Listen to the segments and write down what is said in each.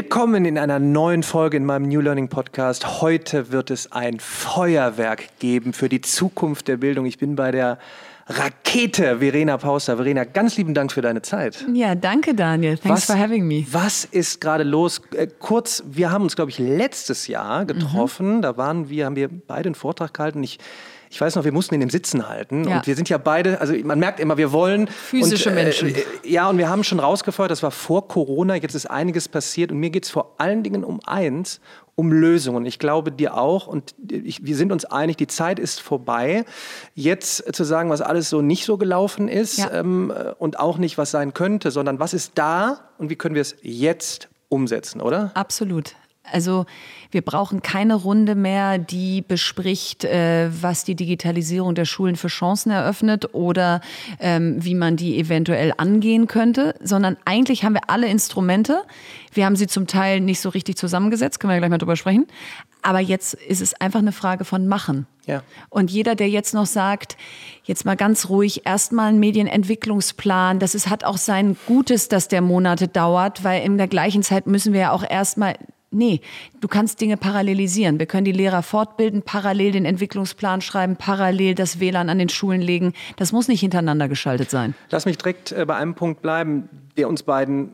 Willkommen in einer neuen Folge in meinem New Learning Podcast. Heute wird es ein Feuerwerk geben für die Zukunft der Bildung. Ich bin bei der Rakete Verena Pauster. Verena, ganz lieben Dank für deine Zeit. Ja, danke Daniel. Thanks was, for having me. Was ist gerade los? Äh, kurz, wir haben uns, glaube ich, letztes Jahr getroffen. Mhm. Da waren wir, haben wir beide einen Vortrag gehalten. Ich ich weiß noch, wir mussten in dem Sitzen halten. Ja. Und wir sind ja beide, also man merkt immer, wir wollen. Physische und, äh, Menschen. Äh, ja, und wir haben schon rausgefeuert, das war vor Corona, jetzt ist einiges passiert. Und mir geht es vor allen Dingen um eins, um Lösungen. Ich glaube dir auch und ich, wir sind uns einig, die Zeit ist vorbei. Jetzt zu sagen, was alles so nicht so gelaufen ist ja. ähm, und auch nicht, was sein könnte, sondern was ist da und wie können wir es jetzt umsetzen, oder? Absolut. Also wir brauchen keine Runde mehr, die bespricht, äh, was die Digitalisierung der Schulen für Chancen eröffnet oder ähm, wie man die eventuell angehen könnte, sondern eigentlich haben wir alle Instrumente. Wir haben sie zum Teil nicht so richtig zusammengesetzt, können wir gleich mal drüber sprechen. Aber jetzt ist es einfach eine Frage von Machen. Ja. Und jeder, der jetzt noch sagt, jetzt mal ganz ruhig, erstmal einen Medienentwicklungsplan, das ist, hat auch sein Gutes, dass der Monate dauert, weil in der gleichen Zeit müssen wir ja auch erstmal Nee, du kannst Dinge parallelisieren. Wir können die Lehrer fortbilden, parallel den Entwicklungsplan schreiben, parallel das WLAN an den Schulen legen. Das muss nicht hintereinander geschaltet sein. Lass mich direkt äh, bei einem Punkt bleiben, der uns beiden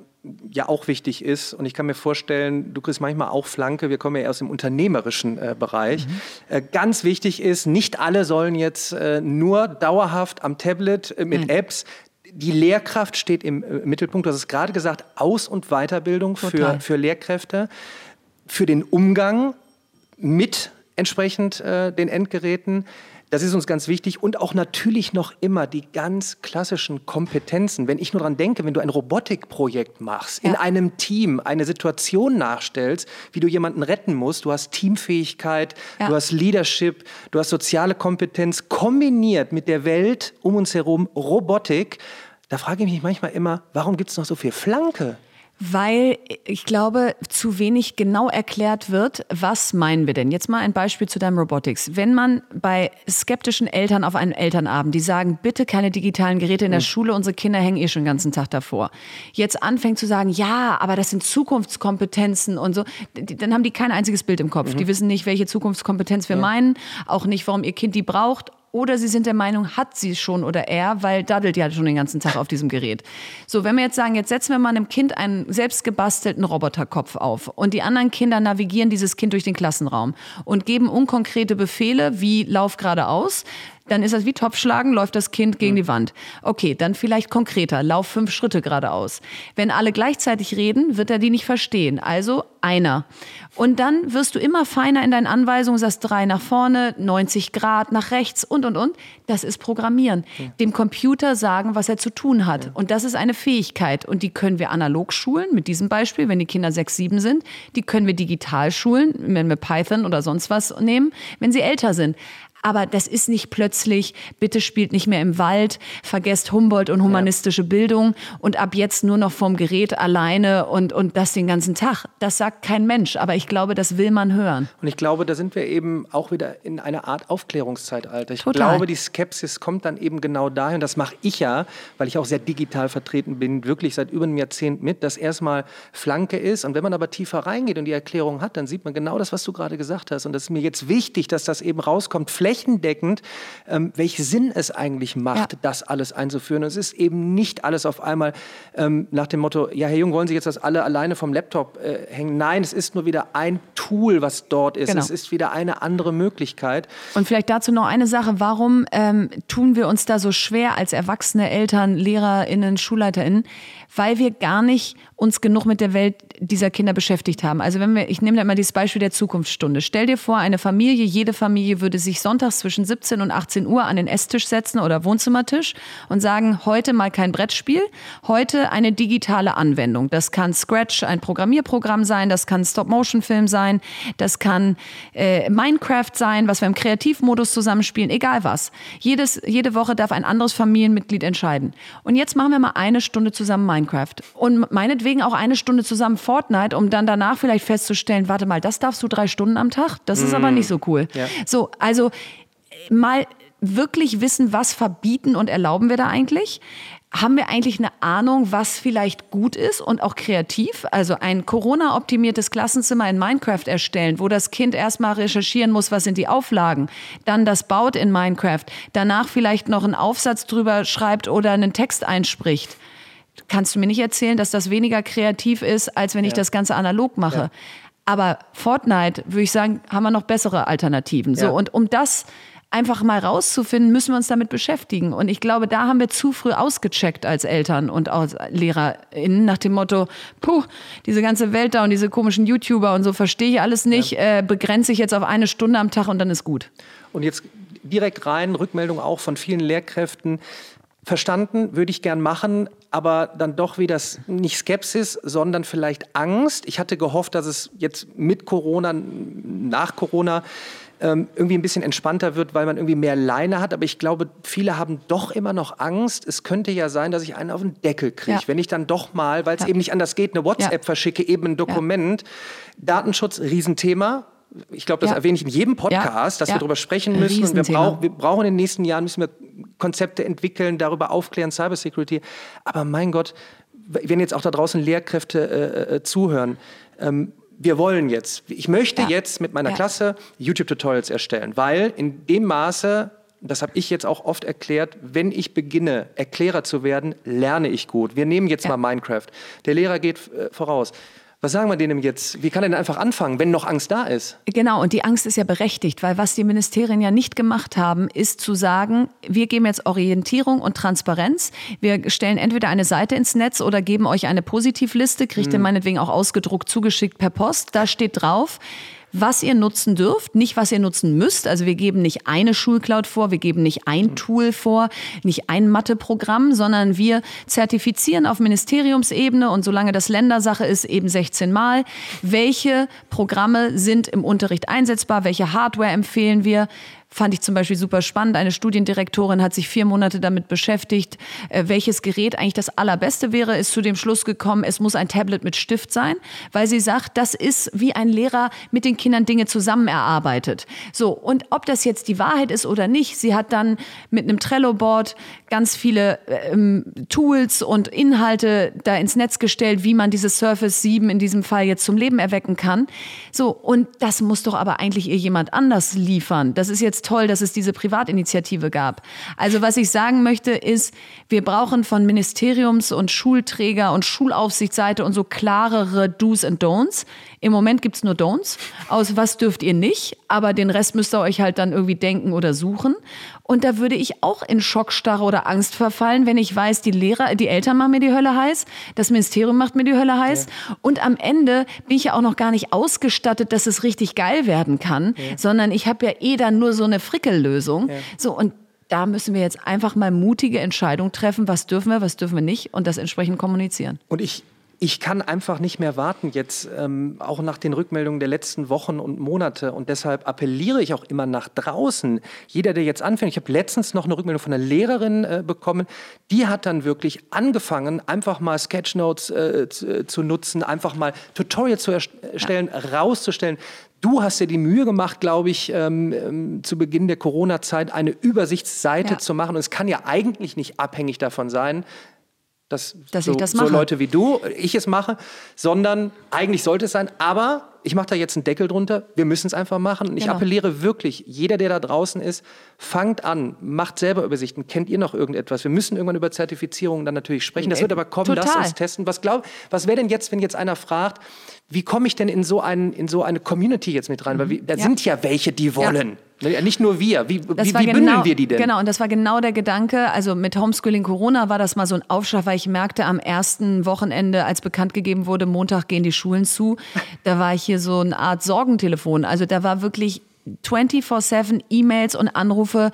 ja auch wichtig ist. Und ich kann mir vorstellen, du kriegst manchmal auch Flanke. Wir kommen ja aus dem unternehmerischen äh, Bereich. Mhm. Äh, ganz wichtig ist, nicht alle sollen jetzt äh, nur dauerhaft am Tablet äh, mit Nein. Apps die Lehrkraft steht im äh, Mittelpunkt. Du hast es gerade gesagt, Aus- und Weiterbildung für, für Lehrkräfte für den Umgang mit entsprechend äh, den Endgeräten. Das ist uns ganz wichtig und auch natürlich noch immer die ganz klassischen Kompetenzen. Wenn ich nur daran denke, wenn du ein Robotikprojekt machst, ja. in einem Team eine Situation nachstellst, wie du jemanden retten musst, du hast Teamfähigkeit, ja. du hast Leadership, du hast soziale Kompetenz kombiniert mit der Welt um uns herum, Robotik. Da frage ich mich manchmal immer, warum gibt es noch so viel Flanke? Weil ich glaube, zu wenig genau erklärt wird, was meinen wir denn? Jetzt mal ein Beispiel zu deinem Robotics. Wenn man bei skeptischen Eltern auf einem Elternabend, die sagen, bitte keine digitalen Geräte in der mhm. Schule, unsere Kinder hängen eh schon den ganzen Tag davor, jetzt anfängt zu sagen, ja, aber das sind Zukunftskompetenzen und so, dann haben die kein einziges Bild im Kopf. Mhm. Die wissen nicht, welche Zukunftskompetenz wir ja. meinen, auch nicht, warum ihr Kind die braucht oder sie sind der Meinung, hat sie schon oder er, weil daddelt ja schon den ganzen Tag auf diesem Gerät. So, wenn wir jetzt sagen, jetzt setzen wir mal einem Kind einen selbst gebastelten Roboterkopf auf und die anderen Kinder navigieren dieses Kind durch den Klassenraum und geben unkonkrete Befehle wie lauf geradeaus, dann ist das wie Topfschlagen, läuft das Kind gegen die Wand. Okay, dann vielleicht konkreter, lauf fünf Schritte geradeaus. Wenn alle gleichzeitig reden, wird er die nicht verstehen. Also einer. Und dann wirst du immer feiner in deinen Anweisungen, sagst drei nach vorne, 90 Grad nach rechts und, und, und. Das ist Programmieren. Ja. Dem Computer sagen, was er zu tun hat. Ja. Und das ist eine Fähigkeit. Und die können wir analog schulen, mit diesem Beispiel, wenn die Kinder sechs, sieben sind. Die können wir digital schulen, wenn wir Python oder sonst was nehmen, wenn sie älter sind. Aber das ist nicht plötzlich, bitte spielt nicht mehr im Wald, vergesst Humboldt und humanistische ja. Bildung und ab jetzt nur noch vom Gerät alleine und, und das den ganzen Tag. Das sagt kein Mensch, aber ich glaube, das will man hören. Und ich glaube, da sind wir eben auch wieder in einer Art Aufklärungszeitalter. Ich Total. glaube, die Skepsis kommt dann eben genau dahin, das mache ich ja, weil ich auch sehr digital vertreten bin, wirklich seit über einem Jahrzehnt mit, dass erstmal Flanke ist. Und wenn man aber tiefer reingeht und die Erklärung hat, dann sieht man genau das, was du gerade gesagt hast. Und das ist mir jetzt wichtig, dass das eben rauskommt. Fläche flächendeckend, ähm, welchen Sinn es eigentlich macht, ja. das alles einzuführen. Und es ist eben nicht alles auf einmal ähm, nach dem Motto, ja, Herr Jung, wollen Sie jetzt das alle alleine vom Laptop äh, hängen? Nein, es ist nur wieder ein Tool, was dort ist. Genau. Es ist wieder eine andere Möglichkeit. Und vielleicht dazu noch eine Sache. Warum ähm, tun wir uns da so schwer als erwachsene Eltern, LehrerInnen, SchulleiterInnen? Weil wir gar nicht uns genug mit der Welt dieser Kinder beschäftigt haben. Also wenn wir, ich nehme da mal dieses Beispiel der Zukunftsstunde. Stell dir vor, eine Familie, jede Familie würde sich sonntags zwischen 17 und 18 Uhr an den Esstisch setzen oder Wohnzimmertisch und sagen, heute mal kein Brettspiel, heute eine digitale Anwendung. Das kann Scratch, ein Programmierprogramm sein, das kann Stop-Motion-Film sein, das kann äh, Minecraft sein, was wir im Kreativmodus zusammenspielen, egal was. Jedes, jede Woche darf ein anderes Familienmitglied entscheiden. Und jetzt machen wir mal eine Stunde zusammen Minecraft. Und meinetwegen auch eine Stunde zusammen Fortnite, um dann danach vielleicht festzustellen, warte mal, das darfst du drei Stunden am Tag? Das ist mm. aber nicht so cool. Ja. So, also mal wirklich wissen, was verbieten und erlauben wir da eigentlich? haben wir eigentlich eine Ahnung, was vielleicht gut ist und auch kreativ? Also ein Corona-optimiertes Klassenzimmer in Minecraft erstellen, wo das Kind erstmal recherchieren muss, was sind die Auflagen, dann das baut in Minecraft, danach vielleicht noch einen Aufsatz drüber schreibt oder einen Text einspricht. Kannst du mir nicht erzählen, dass das weniger kreativ ist, als wenn ich das Ganze analog mache? Ja. Aber Fortnite, würde ich sagen, haben wir noch bessere Alternativen. So, und um das einfach mal rauszufinden, müssen wir uns damit beschäftigen. Und ich glaube, da haben wir zu früh ausgecheckt als Eltern und als LehrerInnen nach dem Motto, puh, diese ganze Welt da und diese komischen YouTuber und so verstehe ich alles nicht, ja. äh, begrenze ich jetzt auf eine Stunde am Tag und dann ist gut. Und jetzt direkt rein, Rückmeldung auch von vielen Lehrkräften. Verstanden, würde ich gern machen, aber dann doch wieder nicht Skepsis, sondern vielleicht Angst. Ich hatte gehofft, dass es jetzt mit Corona, nach Corona ähm, irgendwie ein bisschen entspannter wird, weil man irgendwie mehr Leine hat. Aber ich glaube, viele haben doch immer noch Angst. Es könnte ja sein, dass ich einen auf den Deckel kriege, ja. wenn ich dann doch mal, weil es ja. eben nicht anders geht, eine WhatsApp ja. verschicke, eben ein Dokument. Datenschutz, Riesenthema ich glaube, das ja. erwähne ich in jedem Podcast, dass wir darüber sprechen müssen. Und wir, brauch, wir, brauchen in den nächsten Jahren müssen wir Konzepte entwickeln, darüber aufklären, Cybersecurity. Aber mein Gott, wenn jetzt auch da draußen Lehrkräfte äh, äh, zuhören, ähm, wir wollen jetzt, ich möchte ja. jetzt mit meiner ja. Klasse YouTube-Tutorials erstellen, weil in dem Maße, das habe ich jetzt auch oft erklärt, wenn ich beginne, Erklärer zu werden, lerne ich gut. Wir nehmen jetzt ja. mal Minecraft. Der Lehrer geht äh, voraus. Was sagen wir denen jetzt? Wie kann er denn einfach anfangen, wenn noch Angst da ist? Genau, und die Angst ist ja berechtigt, weil was die Ministerien ja nicht gemacht haben, ist zu sagen, wir geben jetzt Orientierung und Transparenz. Wir stellen entweder eine Seite ins Netz oder geben euch eine Positivliste, kriegt hm. ihr meinetwegen auch ausgedruckt zugeschickt per Post. Da steht drauf, was ihr nutzen dürft, nicht was ihr nutzen müsst. Also wir geben nicht eine Schulcloud vor, wir geben nicht ein Tool vor, nicht ein Matheprogramm, sondern wir zertifizieren auf Ministeriumsebene und solange das Ländersache ist, eben 16 Mal, welche Programme sind im Unterricht einsetzbar, welche Hardware empfehlen wir, Fand ich zum Beispiel super spannend. Eine Studiendirektorin hat sich vier Monate damit beschäftigt, äh, welches Gerät eigentlich das allerbeste wäre, ist zu dem Schluss gekommen, es muss ein Tablet mit Stift sein, weil sie sagt, das ist wie ein Lehrer mit den Kindern Dinge zusammen erarbeitet. So, und ob das jetzt die Wahrheit ist oder nicht, sie hat dann mit einem Trello-Board ganz viele ähm, Tools und Inhalte da ins Netz gestellt, wie man dieses Surface 7 in diesem Fall jetzt zum Leben erwecken kann. So, und das muss doch aber eigentlich ihr jemand anders liefern. Das ist jetzt toll, dass es diese Privatinitiative gab. Also was ich sagen möchte ist, wir brauchen von Ministeriums- und Schulträger- und Schulaufsichtsseite und so klarere Do's and Don'ts. Im Moment gibt es nur Don'ts. Aus was dürft ihr nicht, aber den Rest müsst ihr euch halt dann irgendwie denken oder suchen. Und da würde ich auch in Schockstarre oder Angst verfallen, wenn ich weiß, die Lehrer, die Eltern machen mir die Hölle heiß, das Ministerium macht mir die Hölle heiß. Ja. Und am Ende bin ich ja auch noch gar nicht ausgestattet, dass es richtig geil werden kann, ja. sondern ich habe ja eh dann nur so eine Frickellösung. Ja. So, und da müssen wir jetzt einfach mal mutige Entscheidungen treffen, was dürfen wir, was dürfen wir nicht und das entsprechend kommunizieren. Und ich ich kann einfach nicht mehr warten jetzt, ähm, auch nach den Rückmeldungen der letzten Wochen und Monate. Und deshalb appelliere ich auch immer nach draußen. Jeder, der jetzt anfängt, ich habe letztens noch eine Rückmeldung von einer Lehrerin äh, bekommen, die hat dann wirklich angefangen, einfach mal Sketchnotes äh, zu, äh, zu, nutzen, einfach mal Tutorials zu erstellen, ja. rauszustellen. Du hast dir die Mühe gemacht, glaube ich, ähm, ähm, zu Beginn der Corona-Zeit eine Übersichtsseite ja. zu machen. Und es kann ja eigentlich nicht abhängig davon sein, dass, dass so, ich das mache. so Leute wie du, ich es mache, sondern eigentlich sollte es sein, aber ich mache da jetzt einen Deckel drunter, wir müssen es einfach machen. Und ich genau. appelliere wirklich, jeder, der da draußen ist, fangt an, macht selber Übersichten. Kennt ihr noch irgendetwas? Wir müssen irgendwann über Zertifizierung dann natürlich sprechen. Das wird aber kommen, Total. lasst uns testen. Was, was wäre denn jetzt, wenn jetzt einer fragt, wie komme ich denn in so, ein, in so eine Community jetzt mit rein? Weil wir, da ja. sind ja welche, die wollen. Ja. Nicht nur wir. Wie, wie, wie genau, bündeln wir die denn? Genau, und das war genau der Gedanke. Also mit Homeschooling Corona war das mal so ein Aufschlag, weil ich merkte am ersten Wochenende, als bekannt gegeben wurde, Montag gehen die Schulen zu, da war ich hier so eine Art Sorgentelefon. Also da war wirklich 24-7 E-Mails und Anrufe.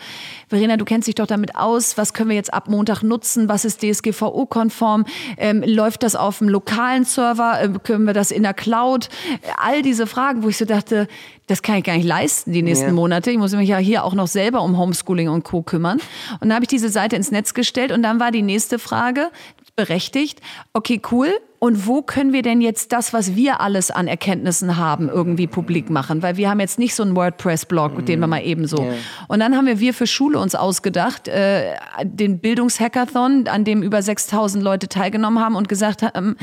Verena, du kennst dich doch damit aus. Was können wir jetzt ab Montag nutzen? Was ist DSGVO-konform? Ähm, läuft das auf dem lokalen Server? Ähm, können wir das in der Cloud? All diese Fragen, wo ich so dachte, das kann ich gar nicht leisten die nächsten ja. Monate. Ich muss mich ja hier auch noch selber um Homeschooling und Co. kümmern. Und dann habe ich diese Seite ins Netz gestellt und dann war die nächste Frage berechtigt. Okay, cool Und wo können wir denn jetzt das, was wir alles an Erkenntnissen haben, irgendwie publik machen? Weil wir haben jetzt nicht so einen WordPress-Blog, mhm. den wir mal eben so. Yeah. Und dann haben wir wir für Schule uns ausgedacht, äh, den Bildungshackathon, an dem über 6000 Leute teilgenommen haben und gesagt haben,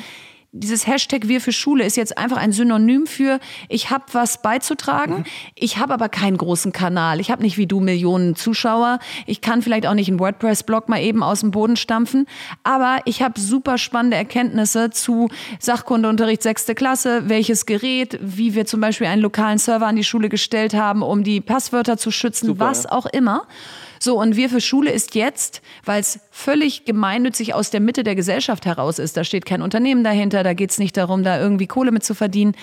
dieses Hashtag Wir für Schule ist jetzt einfach ein Synonym für, ich habe was beizutragen, mhm. ich habe aber keinen großen Kanal, ich habe nicht wie du Millionen Zuschauer, ich kann vielleicht auch nicht einen WordPress-Blog mal eben aus dem Boden stampfen, aber ich habe super spannende Erkenntnisse zu Sachkundeunterricht sechste Klasse, welches Gerät, wie wir zum Beispiel einen lokalen Server an die Schule gestellt haben, um die Passwörter zu schützen, super. was auch immer. So, und wir für Schule ist jetzt, weil es völlig gemeinnützig aus der Mitte der Gesellschaft heraus ist, da steht kein Unternehmen dahinter, da geht es nicht darum, da irgendwie Kohle mit zu verdienen,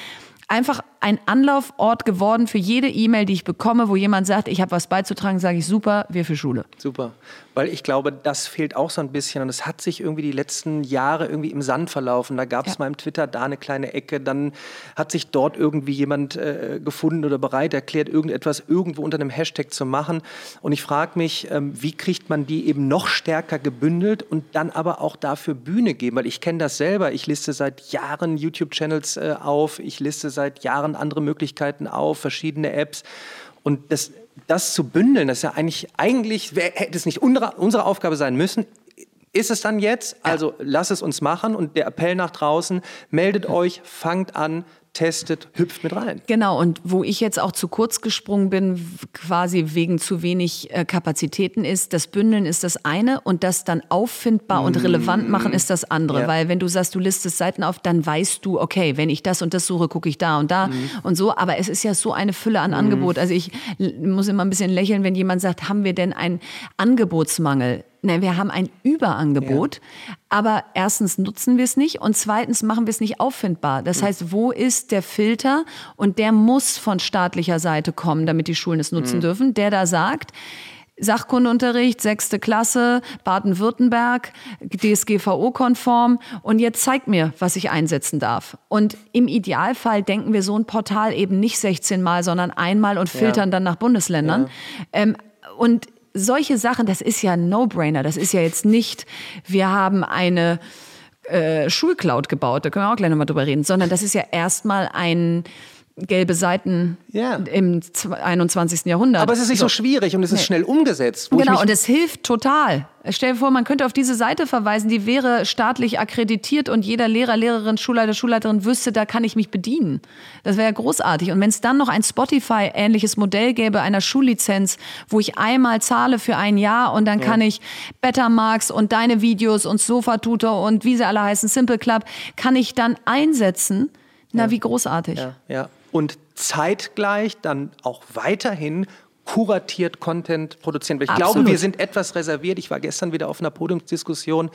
einfach ein Anlaufort geworden für jede E-Mail, die ich bekomme, wo jemand sagt, ich habe was beizutragen, sage ich super, wir für Schule. Super, weil ich glaube, das fehlt auch so ein bisschen und es hat sich irgendwie die letzten Jahre irgendwie im Sand verlaufen. Da gab es ja. mal im Twitter da eine kleine Ecke, dann hat sich dort irgendwie jemand äh, gefunden oder bereit erklärt, irgendetwas irgendwo unter einem Hashtag zu machen. Und ich frage mich, ähm, wie kriegt man die eben noch stärker gebündelt und dann aber auch dafür Bühne geben, weil ich kenne das selber. Ich liste seit Jahren YouTube-Channels äh, auf, ich liste seit Jahren andere Möglichkeiten auf, verschiedene Apps. Und das, das zu bündeln, das ist ja eigentlich, eigentlich hätte es nicht unsere, unsere Aufgabe sein müssen, ist es dann jetzt? Also lass es uns machen und der Appell nach draußen, meldet euch, fangt an, testet, hüpft mit rein. Genau, und wo ich jetzt auch zu kurz gesprungen bin, quasi wegen zu wenig äh, Kapazitäten ist, das Bündeln ist das eine und das dann auffindbar mm. und relevant machen ist das andere. Ja. Weil wenn du sagst, du listest Seiten auf, dann weißt du, okay, wenn ich das und das suche, gucke ich da und da mm. und so. Aber es ist ja so eine Fülle an mm. Angebot. Also ich muss immer ein bisschen lächeln, wenn jemand sagt, haben wir denn einen Angebotsmangel? Nein, wir haben ein Überangebot, ja. Aber erstens nutzen wir es nicht und zweitens machen wir es nicht auffindbar. Das mhm. heißt, wo ist der Filter? Und der muss von staatlicher Seite kommen, damit die Schulen es nutzen mhm. dürfen, der da sagt, Sachkundeunterricht, sechste Klasse, Baden-Württemberg, DSGVO-konform. Und jetzt zeigt mir, was ich einsetzen darf. Und im Idealfall denken wir so ein Portal eben nicht 16 Mal, sondern einmal und filtern ja. dann nach Bundesländern. Ja. Ähm, und solche Sachen, das ist ja ein No-Brainer. Das ist ja jetzt nicht, wir haben eine äh, Schulcloud gebaut, da können wir auch gleich nochmal drüber reden, sondern das ist ja erstmal ein gelbe Seiten ja. im 21. Jahrhundert. Aber es ist nicht so, so schwierig und es ist nee. schnell umgesetzt. Genau, und es hilft total. Stell dir vor, man könnte auf diese Seite verweisen, die wäre staatlich akkreditiert und jeder Lehrer, Lehrerin, Schulleiter, Schulleiterin wüsste, da kann ich mich bedienen. Das wäre ja großartig. Und wenn es dann noch ein Spotify-ähnliches Modell gäbe, einer Schullizenz, wo ich einmal zahle für ein Jahr und dann ja. kann ich Bettermarks und deine Videos und Sofa-Tutor und wie sie alle heißen, Simple Club, kann ich dann einsetzen. Na, ja. wie großartig. Ja, ja und zeitgleich dann auch weiterhin kuratiert Content produzieren. ich Absolut. glaube, wir sind etwas reserviert. Ich war gestern wieder auf einer Podiumsdiskussion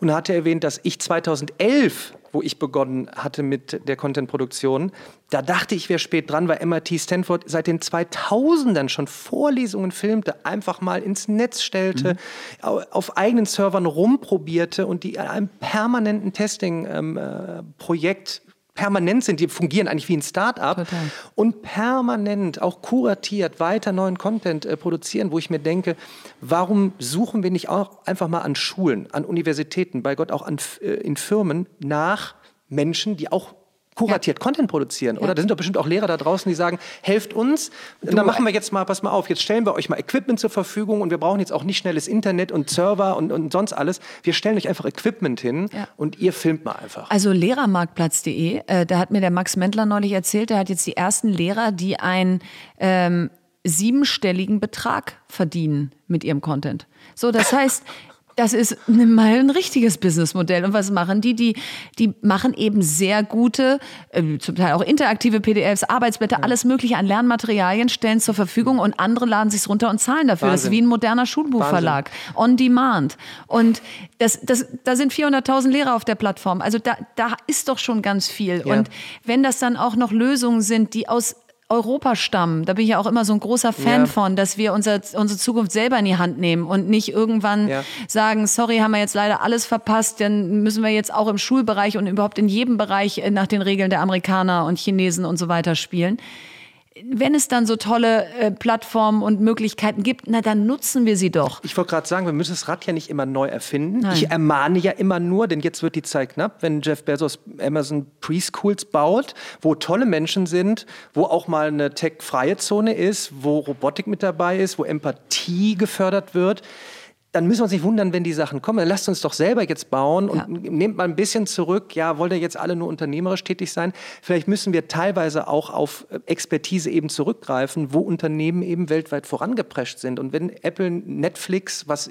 und hatte erwähnt, dass ich 2011, wo ich begonnen hatte mit der Contentproduktion, da dachte ich, wäre spät dran, weil MIT Stanford seit den 2000ern schon Vorlesungen filmte, einfach mal ins Netz stellte, mhm. auf eigenen Servern rumprobierte und die an einem permanenten Testing-Projekt ähm, äh, permanent sind, die fungieren eigentlich wie ein Start-up und permanent auch kuratiert weiter neuen Content äh, produzieren, wo ich mir denke, warum suchen wir nicht auch einfach mal an Schulen, an Universitäten, bei Gott auch an, äh, in Firmen nach Menschen, die auch kuratiert ja. Content produzieren, oder? Ja. Da sind doch bestimmt auch Lehrer da draußen, die sagen, helft uns. Und dann machen wir jetzt mal, pass mal auf, jetzt stellen wir euch mal Equipment zur Verfügung und wir brauchen jetzt auch nicht schnelles Internet und Server und, und sonst alles. Wir stellen euch einfach Equipment hin ja. und ihr filmt mal einfach. Also Lehrermarktplatz.de, äh, da hat mir der Max Mendler neulich erzählt, der hat jetzt die ersten Lehrer, die einen ähm, siebenstelligen Betrag verdienen mit ihrem Content. So, das heißt, das ist mal ein richtiges Businessmodell. Und was machen die? Die, die machen eben sehr gute, äh, zum Teil auch interaktive PDFs, Arbeitsblätter, alles Mögliche an Lernmaterialien stellen zur Verfügung und andere laden sich's runter und zahlen dafür. Wahnsinn. Das ist wie ein moderner Schulbuchverlag. Wahnsinn. On Demand. Und das, das, da sind 400.000 Lehrer auf der Plattform. Also da, da ist doch schon ganz viel. Ja. Und wenn das dann auch noch Lösungen sind, die aus Europa stammen. Da bin ich ja auch immer so ein großer Fan ja. von, dass wir unser, unsere Zukunft selber in die Hand nehmen und nicht irgendwann ja. sagen, sorry, haben wir jetzt leider alles verpasst, dann müssen wir jetzt auch im Schulbereich und überhaupt in jedem Bereich nach den Regeln der Amerikaner und Chinesen und so weiter spielen. Wenn es dann so tolle äh, Plattformen und Möglichkeiten gibt, na dann nutzen wir sie doch. Ich wollte gerade sagen, wir müssen das Rad ja nicht immer neu erfinden. Nein. Ich ermahne ja immer nur, denn jetzt wird die Zeit knapp, wenn Jeff Bezos Amazon Preschools baut, wo tolle Menschen sind, wo auch mal eine tech-freie Zone ist, wo Robotik mit dabei ist, wo Empathie gefördert wird dann müssen wir uns nicht wundern, wenn die Sachen kommen. Dann lasst uns doch selber jetzt bauen und ja. nehmt mal ein bisschen zurück. Ja, wollt ihr jetzt alle nur unternehmerisch tätig sein? Vielleicht müssen wir teilweise auch auf äh, Expertise eben zurückgreifen, wo Unternehmen eben weltweit vorangeprescht sind. Und wenn Apple, Netflix, was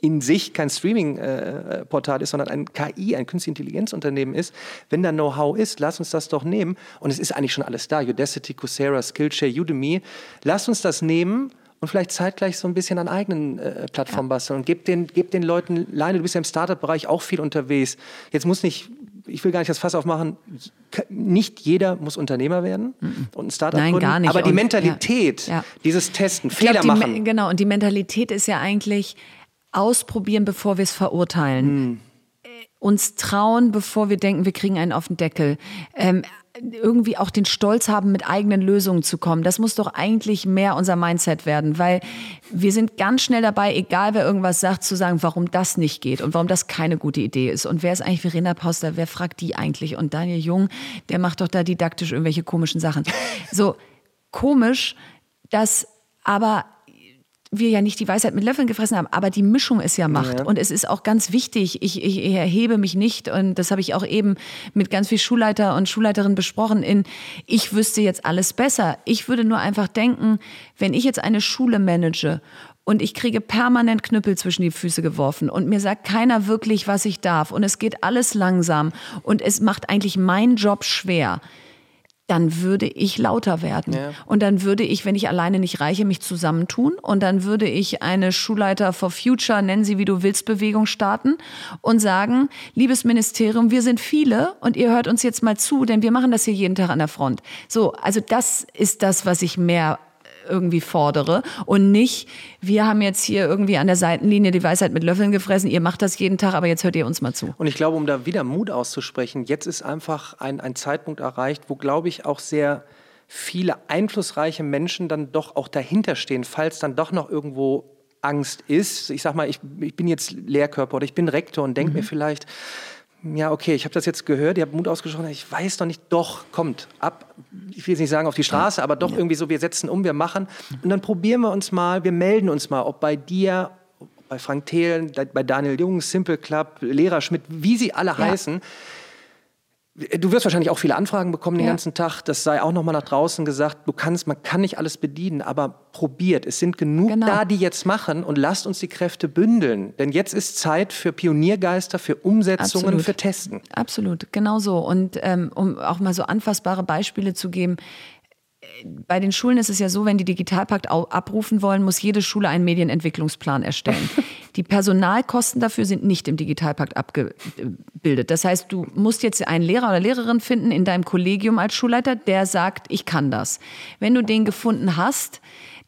in sich kein Streaming-Portal ist, sondern ein KI, ein Künstliche Intelligenzunternehmen ist, wenn da Know-how ist, lasst uns das doch nehmen. Und es ist eigentlich schon alles da. Udacity, Coursera, Skillshare, Udemy. Lasst uns das nehmen und vielleicht zeitgleich so ein bisschen an eigenen äh, Plattformen basteln und gib den, gib den Leuten Leine, du bist ja im Startup-Bereich auch viel unterwegs. Jetzt muss nicht, ich will gar nicht das Fass aufmachen, nicht jeder muss Unternehmer werden mhm. und ein Startup Nein, gründen, gar nicht. aber die Mentalität, ja. Ja. dieses Testen, ich Fehler glaub, machen. Genau, und die Mentalität ist ja eigentlich ausprobieren, bevor wir es verurteilen. Mhm. Uns trauen, bevor wir denken, wir kriegen einen auf den Deckel. Ähm, irgendwie auch den Stolz haben, mit eigenen Lösungen zu kommen. Das muss doch eigentlich mehr unser Mindset werden, weil wir sind ganz schnell dabei, egal wer irgendwas sagt, zu sagen, warum das nicht geht und warum das keine gute Idee ist. Und wer ist eigentlich Verena Pauster? Wer fragt die eigentlich? Und Daniel Jung, der macht doch da didaktisch irgendwelche komischen Sachen. So komisch, dass aber wir ja nicht die Weisheit mit Löffeln gefressen haben, aber die Mischung ist ja Macht. Ja. Und es ist auch ganz wichtig, ich, ich, erhebe mich nicht, und das habe ich auch eben mit ganz viel Schulleiter und Schulleiterinnen besprochen, in ich wüsste jetzt alles besser. Ich würde nur einfach denken, wenn ich jetzt eine Schule manage und ich kriege permanent Knüppel zwischen die Füße geworfen und mir sagt keiner wirklich, was ich darf und es geht alles langsam und es macht eigentlich meinen Job schwer dann würde ich lauter werden. Ja. Und dann würde ich, wenn ich alleine nicht reiche, mich zusammentun. Und dann würde ich eine Schulleiter for Future, nennen sie wie du willst, Bewegung starten und sagen, liebes Ministerium, wir sind viele und ihr hört uns jetzt mal zu, denn wir machen das hier jeden Tag an der Front. So, also das ist das, was ich mehr irgendwie fordere und nicht, wir haben jetzt hier irgendwie an der Seitenlinie die Weisheit mit Löffeln gefressen, ihr macht das jeden Tag, aber jetzt hört ihr uns mal zu. Und ich glaube, um da wieder Mut auszusprechen, jetzt ist einfach ein, ein Zeitpunkt erreicht, wo, glaube ich, auch sehr viele einflussreiche Menschen dann doch auch dahinter stehen, falls dann doch noch irgendwo Angst ist. Ich sag mal, ich, ich bin jetzt Lehrkörper oder ich bin Rektor und denke mhm. mir vielleicht, ja, okay, ich habe das jetzt gehört, ihr habt Mut ausgesprochen, ich weiß doch nicht, doch, kommt, ab, ich will jetzt nicht sagen auf die Straße, aber doch ja. irgendwie so, wir setzen um, wir machen und dann probieren wir uns mal, wir melden uns mal, ob bei dir, bei Frank Thelen, bei Daniel Jung, Simple Club, Lehrer Schmidt, wie sie alle ja. heißen, Du wirst wahrscheinlich auch viele Anfragen bekommen den ja. ganzen Tag. Das sei auch noch mal nach draußen gesagt. Du kannst, man kann nicht alles bedienen, aber probiert. Es sind genug genau. da, die jetzt machen und lasst uns die Kräfte bündeln. Denn jetzt ist Zeit für Pioniergeister, für Umsetzungen, Absolut. für Testen. Absolut, genau so. Und ähm, um auch mal so anfassbare Beispiele zu geben, bei den Schulen ist es ja so, wenn die Digitalpakt abrufen wollen, muss jede Schule einen Medienentwicklungsplan erstellen. Die Personalkosten dafür sind nicht im Digitalpakt abgebildet. Das heißt, du musst jetzt einen Lehrer oder Lehrerin finden in deinem Kollegium als Schulleiter, der sagt, ich kann das. Wenn du den gefunden hast,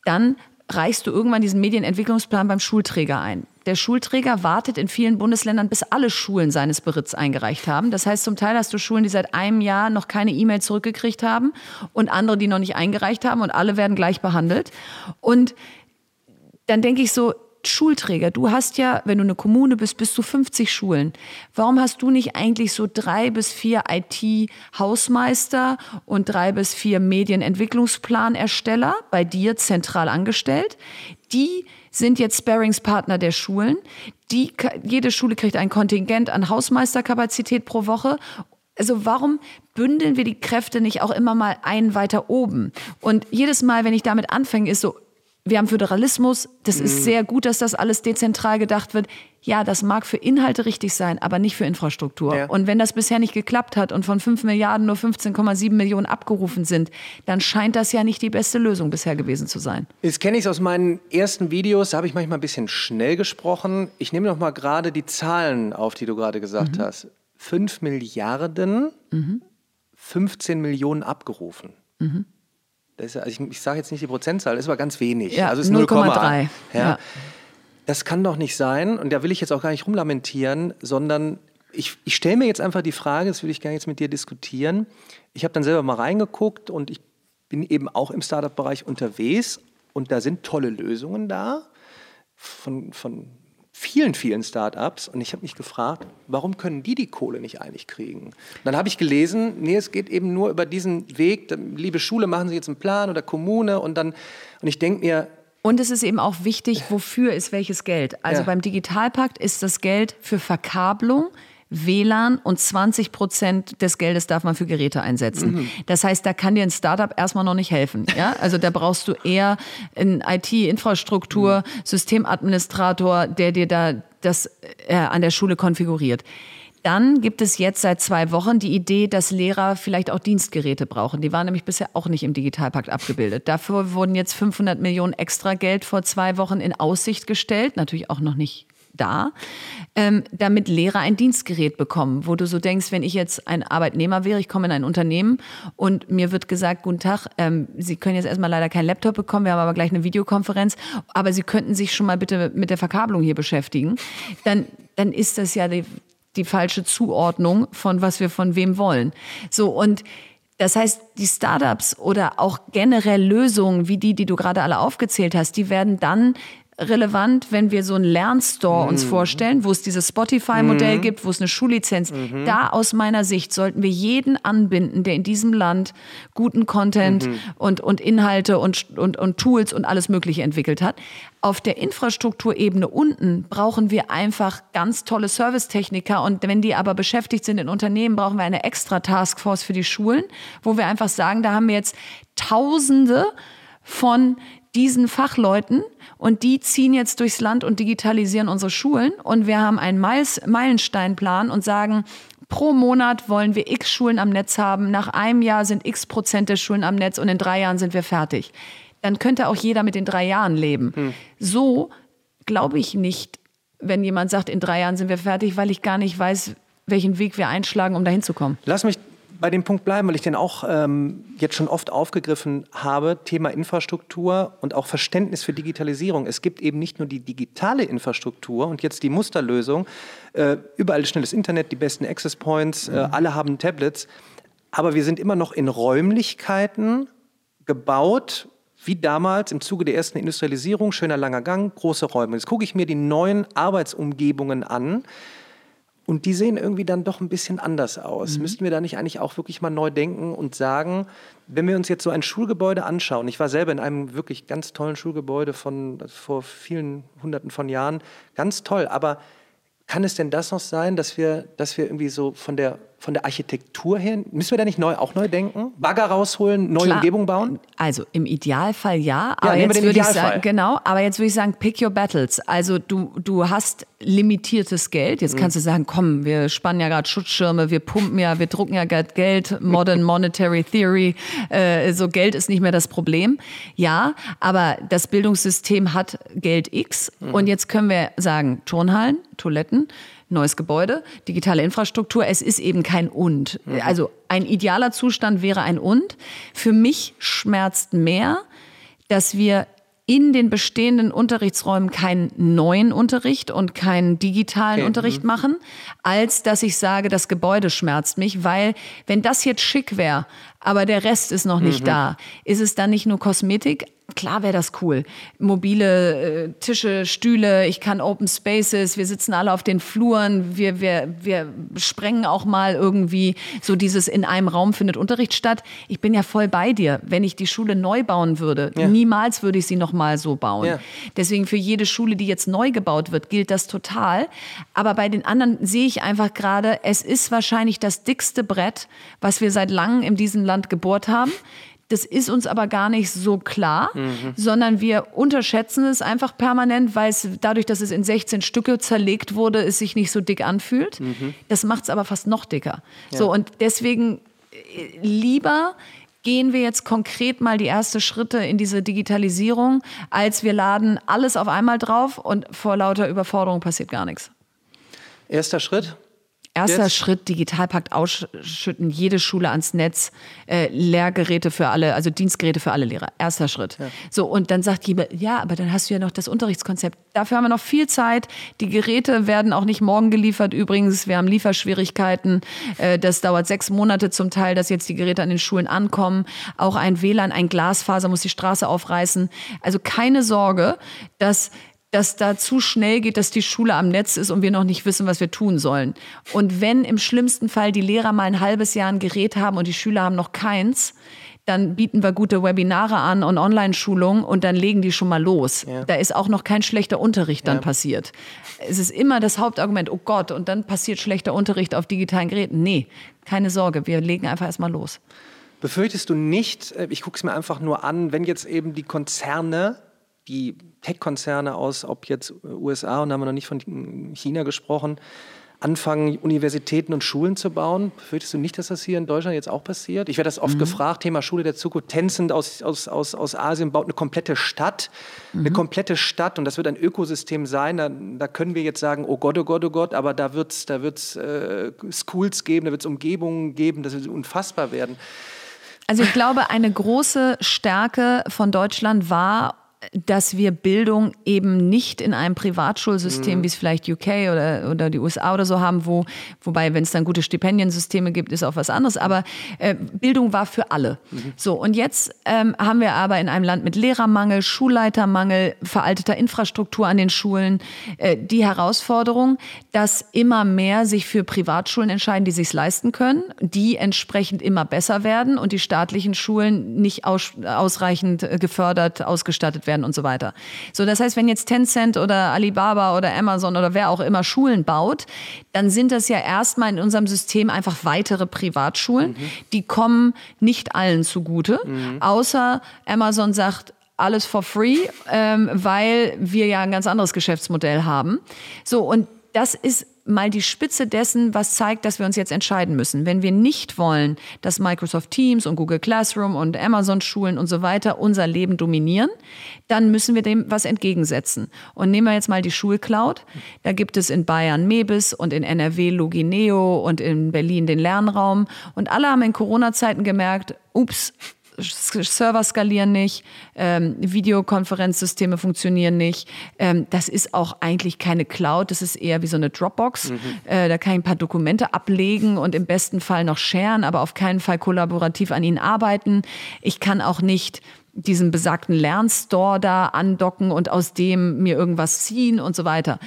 dann reichst du irgendwann diesen Medienentwicklungsplan beim Schulträger ein. Der Schulträger wartet in vielen Bundesländern, bis alle Schulen seines Beritts eingereicht haben. Das heißt, zum Teil hast du Schulen, die seit einem Jahr noch keine E-Mail zurückgekriegt haben und andere, die noch nicht eingereicht haben und alle werden gleich behandelt. Und dann denke ich so, Schulträger. Du hast ja, wenn du eine Kommune bist, bis zu 50 Schulen. Warum hast du nicht eigentlich so drei bis vier IT-Hausmeister und drei bis vier Medienentwicklungsplanersteller bei dir zentral angestellt, die sind jetzt Sparingspartner der Schulen. Die, jede Schule kriegt ein Kontingent an Hausmeisterkapazität pro Woche also warum bündeln wir die Kräfte nicht auch immer mal einen weiter oben? Und jedes Mal, wenn ich damit anfange, ist so, wir haben Föderalismus, das ist mhm. sehr gut, dass das alles dezentral gedacht wird. Ja, das mag für Inhalte richtig sein, aber nicht für Infrastruktur. Ja. Und wenn das bisher nicht geklappt hat und von 5 Milliarden nur 15,7 Millionen abgerufen sind, dann scheint das ja nicht die beste Lösung bisher gewesen zu sein. Jetzt kenne ich es aus meinen ersten Videos, da habe ich manchmal ein bisschen schnell gesprochen. Ich nehme noch mal gerade die Zahlen auf, die du gerade gesagt mhm. hast. 5 Milliarden, mhm. 15 Millionen abgerufen. Mhm. Das ist, also ich, ich sage jetzt nicht die Prozentzahl, das ist aber ganz wenig. Ja, also ist 0,3. Ja. ja. Das kann doch nicht sein, und da will ich jetzt auch gar nicht rumlamentieren, sondern ich, ich stelle mir jetzt einfach die Frage, das will ich gerne jetzt mit dir diskutieren. Ich habe dann selber mal reingeguckt und ich bin eben auch im Startup-Bereich unterwegs und da sind tolle Lösungen da von, von vielen, vielen Startups. Und ich habe mich gefragt, warum können die die Kohle nicht eigentlich kriegen? Dann habe ich gelesen, nee, es geht eben nur über diesen Weg. Liebe Schule, machen Sie jetzt einen Plan oder Kommune und dann, und ich denke mir, und es ist eben auch wichtig, wofür ist welches Geld. Also ja. beim Digitalpakt ist das Geld für Verkabelung, WLAN und 20 Prozent des Geldes darf man für Geräte einsetzen. Mhm. Das heißt, da kann dir ein Startup erstmal noch nicht helfen. Ja? Also da brauchst du eher ein IT-Infrastruktur, mhm. Systemadministrator, der dir da das äh, an der Schule konfiguriert. Dann gibt es jetzt seit zwei Wochen die Idee, dass Lehrer vielleicht auch Dienstgeräte brauchen. Die waren nämlich bisher auch nicht im Digitalpakt abgebildet. Dafür wurden jetzt 500 Millionen extra Geld vor zwei Wochen in Aussicht gestellt. Natürlich auch noch nicht da, ähm, damit Lehrer ein Dienstgerät bekommen, wo du so denkst, wenn ich jetzt ein Arbeitnehmer wäre, ich komme in ein Unternehmen und mir wird gesagt, guten Tag, ähm, Sie können jetzt erstmal leider keinen Laptop bekommen, wir haben aber gleich eine Videokonferenz, aber Sie könnten sich schon mal bitte mit der Verkabelung hier beschäftigen, dann, dann ist das ja die, die falsche Zuordnung von was wir von wem wollen. So und das heißt, die Startups oder auch generell Lösungen wie die, die du gerade alle aufgezählt hast, die werden dann relevant, wenn wir so einen Lernstore mhm. uns vorstellen, wo es dieses Spotify-Modell mhm. gibt, wo es eine Schullizenz. Mhm. Da aus meiner Sicht sollten wir jeden anbinden, der in diesem Land guten Content mhm. und, und Inhalte und, und, und Tools und alles Mögliche entwickelt hat. Auf der Infrastrukturebene unten brauchen wir einfach ganz tolle Servicetechniker und wenn die aber beschäftigt sind in Unternehmen, brauchen wir eine extra Taskforce für die Schulen, wo wir einfach sagen, da haben wir jetzt Tausende von diesen Fachleuten und die ziehen jetzt durchs Land und digitalisieren unsere Schulen und wir haben einen Meilensteinplan und sagen, pro Monat wollen wir x Schulen am Netz haben, nach einem Jahr sind x Prozent der Schulen am Netz und in drei Jahren sind wir fertig. Dann könnte auch jeder mit den drei Jahren leben. Hm. So glaube ich nicht, wenn jemand sagt, in drei Jahren sind wir fertig, weil ich gar nicht weiß, welchen Weg wir einschlagen, um dahin zu kommen. Lass mich bei dem Punkt bleiben, weil ich den auch ähm, jetzt schon oft aufgegriffen habe, Thema Infrastruktur und auch Verständnis für Digitalisierung. Es gibt eben nicht nur die digitale Infrastruktur und jetzt die Musterlösung, äh, überall schnelles Internet, die besten Access Points, äh, mhm. alle haben Tablets, aber wir sind immer noch in Räumlichkeiten gebaut, wie damals im Zuge der ersten Industrialisierung, schöner langer Gang, große Räume. Jetzt gucke ich mir die neuen Arbeitsumgebungen an und die sehen irgendwie dann doch ein bisschen anders aus. Mhm. Müssten wir da nicht eigentlich auch wirklich mal neu denken und sagen, wenn wir uns jetzt so ein Schulgebäude anschauen, ich war selber in einem wirklich ganz tollen Schulgebäude von vor vielen hunderten von Jahren, ganz toll, aber kann es denn das noch sein, dass wir, dass wir irgendwie so von der von der Architektur her, müssen wir da nicht neu, auch neu denken? Bagger rausholen, neue Klar, Umgebung bauen? Also im Idealfall ja. Aber ja, jetzt würde ich sagen, genau, aber jetzt würde ich sagen, pick your battles. Also du, du hast limitiertes Geld. Jetzt mhm. kannst du sagen, komm, wir spannen ja gerade Schutzschirme, wir pumpen ja, wir drucken ja gerade Geld, Modern Monetary Theory, äh, so Geld ist nicht mehr das Problem. Ja, aber das Bildungssystem hat Geld X mhm. und jetzt können wir sagen, Turnhallen, Toiletten, neues Gebäude, digitale Infrastruktur. Es ist eben kein Und. Mhm. Also ein idealer Zustand wäre ein Und. Für mich schmerzt mehr, dass wir in den bestehenden Unterrichtsräumen keinen neuen Unterricht und keinen digitalen okay. Unterricht mhm. machen, als dass ich sage, das Gebäude schmerzt mich, weil wenn das jetzt schick wäre, aber der Rest ist noch nicht mhm. da, ist es dann nicht nur Kosmetik, Klar wäre das cool. Mobile äh, Tische, Stühle, ich kann Open Spaces, wir sitzen alle auf den Fluren, wir, wir, wir sprengen auch mal irgendwie so dieses in einem Raum findet Unterricht statt. Ich bin ja voll bei dir. Wenn ich die Schule neu bauen würde, ja. niemals würde ich sie nochmal so bauen. Ja. Deswegen für jede Schule, die jetzt neu gebaut wird, gilt das total. Aber bei den anderen sehe ich einfach gerade, es ist wahrscheinlich das dickste Brett, was wir seit langem in diesem Land gebohrt haben. Das ist uns aber gar nicht so klar, mhm. sondern wir unterschätzen es einfach permanent, weil es dadurch, dass es in 16 Stücke zerlegt wurde, es sich nicht so dick anfühlt. Mhm. Das macht es aber fast noch dicker. Ja. So und deswegen äh, lieber gehen wir jetzt konkret mal die ersten Schritte in diese Digitalisierung, als wir laden alles auf einmal drauf und vor lauter Überforderung passiert gar nichts. Erster Schritt? Erster Jetzt? Schritt, Digitalpakt ausschütten, jede Schule ans Netz, äh, Lehrgeräte für alle, also Dienstgeräte für alle Lehrer. Erster Schritt. So, und dann sagt jemand, ja, aber dann hast du ja noch das Unterrichtskonzept. Dafür haben wir noch viel Zeit. Die Geräte werden auch nicht morgen geliefert. Übrigens, wir haben Lieferschwierigkeiten. Äh, das dauert sechs Monate zum Teil, dass jetzt die Geräte an den Schulen ankommen. Auch ein WLAN, ein Glasfaser muss die Straße aufreißen. Also keine Sorge, dass dass da zu schnell geht, dass die Schule am Netz ist und wir noch nicht wissen, was wir tun sollen. Und wenn im schlimmsten Fall die Lehrer mal ein halbes Jahr ein Gerät haben und die Schüler haben noch keins, dann bieten wir gute Webinare an und Online-Schulungen und dann legen die schon mal los. Ja. Da ist auch noch kein schlechter Unterricht dann Ja. passiert. Es ist immer das Hauptargument, oh Gott, und dann passiert schlechter Unterricht auf digitalen Geräten. Nee, keine Sorge, wir legen einfach erstmal los. Befürchtest du nicht, äh, ich gucke es mir einfach nur an, wenn jetzt eben die Konzerne, die Tech-Konzerne aus, ob jetzt USA und da haben wir noch nicht von China gesprochen, anfangen, Universitäten und Schulen zu bauen? Befürchtest du nicht, dass das hier in Deutschland jetzt auch passiert? Ich werde das oft gefragt, Thema Schule der Zukunft. Tencent aus, aus, aus, aus Asien baut eine komplette Stadt, eine komplette Stadt und das wird ein Ökosystem sein. Da, da können wir jetzt sagen, oh Gott, oh Gott, oh Gott, aber da wird es da wird's, äh, Schools geben, da wird es Umgebungen geben, das wird unfassbar werden. Also ich glaube, eine große Stärke von Deutschland war, dass wir Bildung eben nicht in einem Privatschulsystem, wie es vielleicht UK oder, oder die USA oder so haben, wo, wobei, wenn es dann gute Stipendiensysteme gibt, ist auch was anderes. Aber äh, Bildung war für alle. So, und jetzt ähm, haben wir aber in einem Land mit Lehrermangel, Schulleitermangel, veralteter Infrastruktur an den Schulen äh, die Herausforderung, dass immer mehr sich für Privatschulen entscheiden, die sich leisten können, die entsprechend immer besser werden und die staatlichen Schulen nicht aus, ausreichend äh, gefördert, ausgestattet werden und so weiter. So, das heißt, wenn jetzt Tencent oder Alibaba oder Amazon oder wer auch immer Schulen baut, dann sind das ja erstmal in unserem System einfach weitere Privatschulen. Die kommen nicht allen zugute, außer Amazon sagt, alles for free, ähm, weil wir ja ein ganz anderes Geschäftsmodell haben. So, und das ist mal die Spitze dessen, was zeigt, dass wir uns jetzt entscheiden müssen. Wenn wir nicht wollen, dass Microsoft Teams und Google Classroom und Amazon Schulen und so weiter unser Leben dominieren, dann müssen wir dem was entgegensetzen. Und nehmen wir jetzt mal die Schulcloud. Da gibt es in Bayern Mebis und in NRW Logineo und in Berlin den Lernraum. Und alle haben in Corona-Zeiten gemerkt, ups, Server skalieren nicht, ähm, Videokonferenzsysteme funktionieren nicht. Ähm, das ist auch eigentlich keine Cloud, das ist eher wie so eine Dropbox. Äh, da kann ich ein paar Dokumente ablegen und im besten Fall noch sharen, aber auf keinen Fall kollaborativ an ihnen arbeiten. Ich kann auch nicht diesen besagten Lernstore da andocken und aus dem mir irgendwas ziehen und so weiter.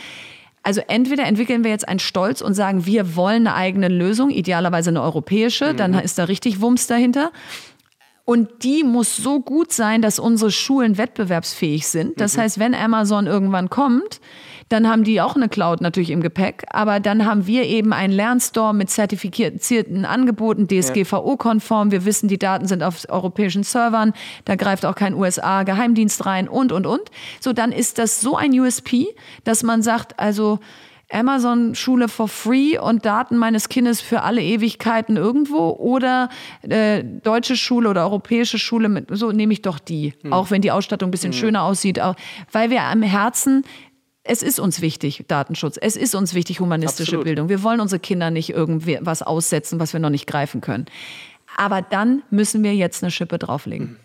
Also entweder entwickeln wir jetzt einen Stolz und sagen, wir wollen eine eigene Lösung, idealerweise eine europäische, dann ist da richtig Wumms dahinter. Und die muss so gut sein, dass unsere Schulen wettbewerbsfähig sind. Das heißt, wenn Amazon irgendwann kommt, dann haben die auch eine Cloud natürlich im Gepäck. Aber dann haben wir eben einen Lernstore mit zertifizierten Angeboten, DSGVO-konform. Wir wissen, die Daten sind auf europäischen Servern. Da greift auch kein USA-Geheimdienst rein und, und, und. So, dann ist das so ein USP, dass man sagt, also, Amazon Schule for free und Daten meines Kindes für alle Ewigkeiten irgendwo oder äh, deutsche Schule oder europäische Schule mit so nehme ich doch die, auch wenn die Ausstattung ein bisschen schöner aussieht, auch, weil wir am Herzen es ist uns wichtig, Datenschutz. Es ist uns wichtig, humanistische Absolut. Bildung. Wir wollen unsere Kinder nicht irgendwie was aussetzen, was wir noch nicht greifen können. Aber dann müssen wir jetzt eine Schippe drauflegen.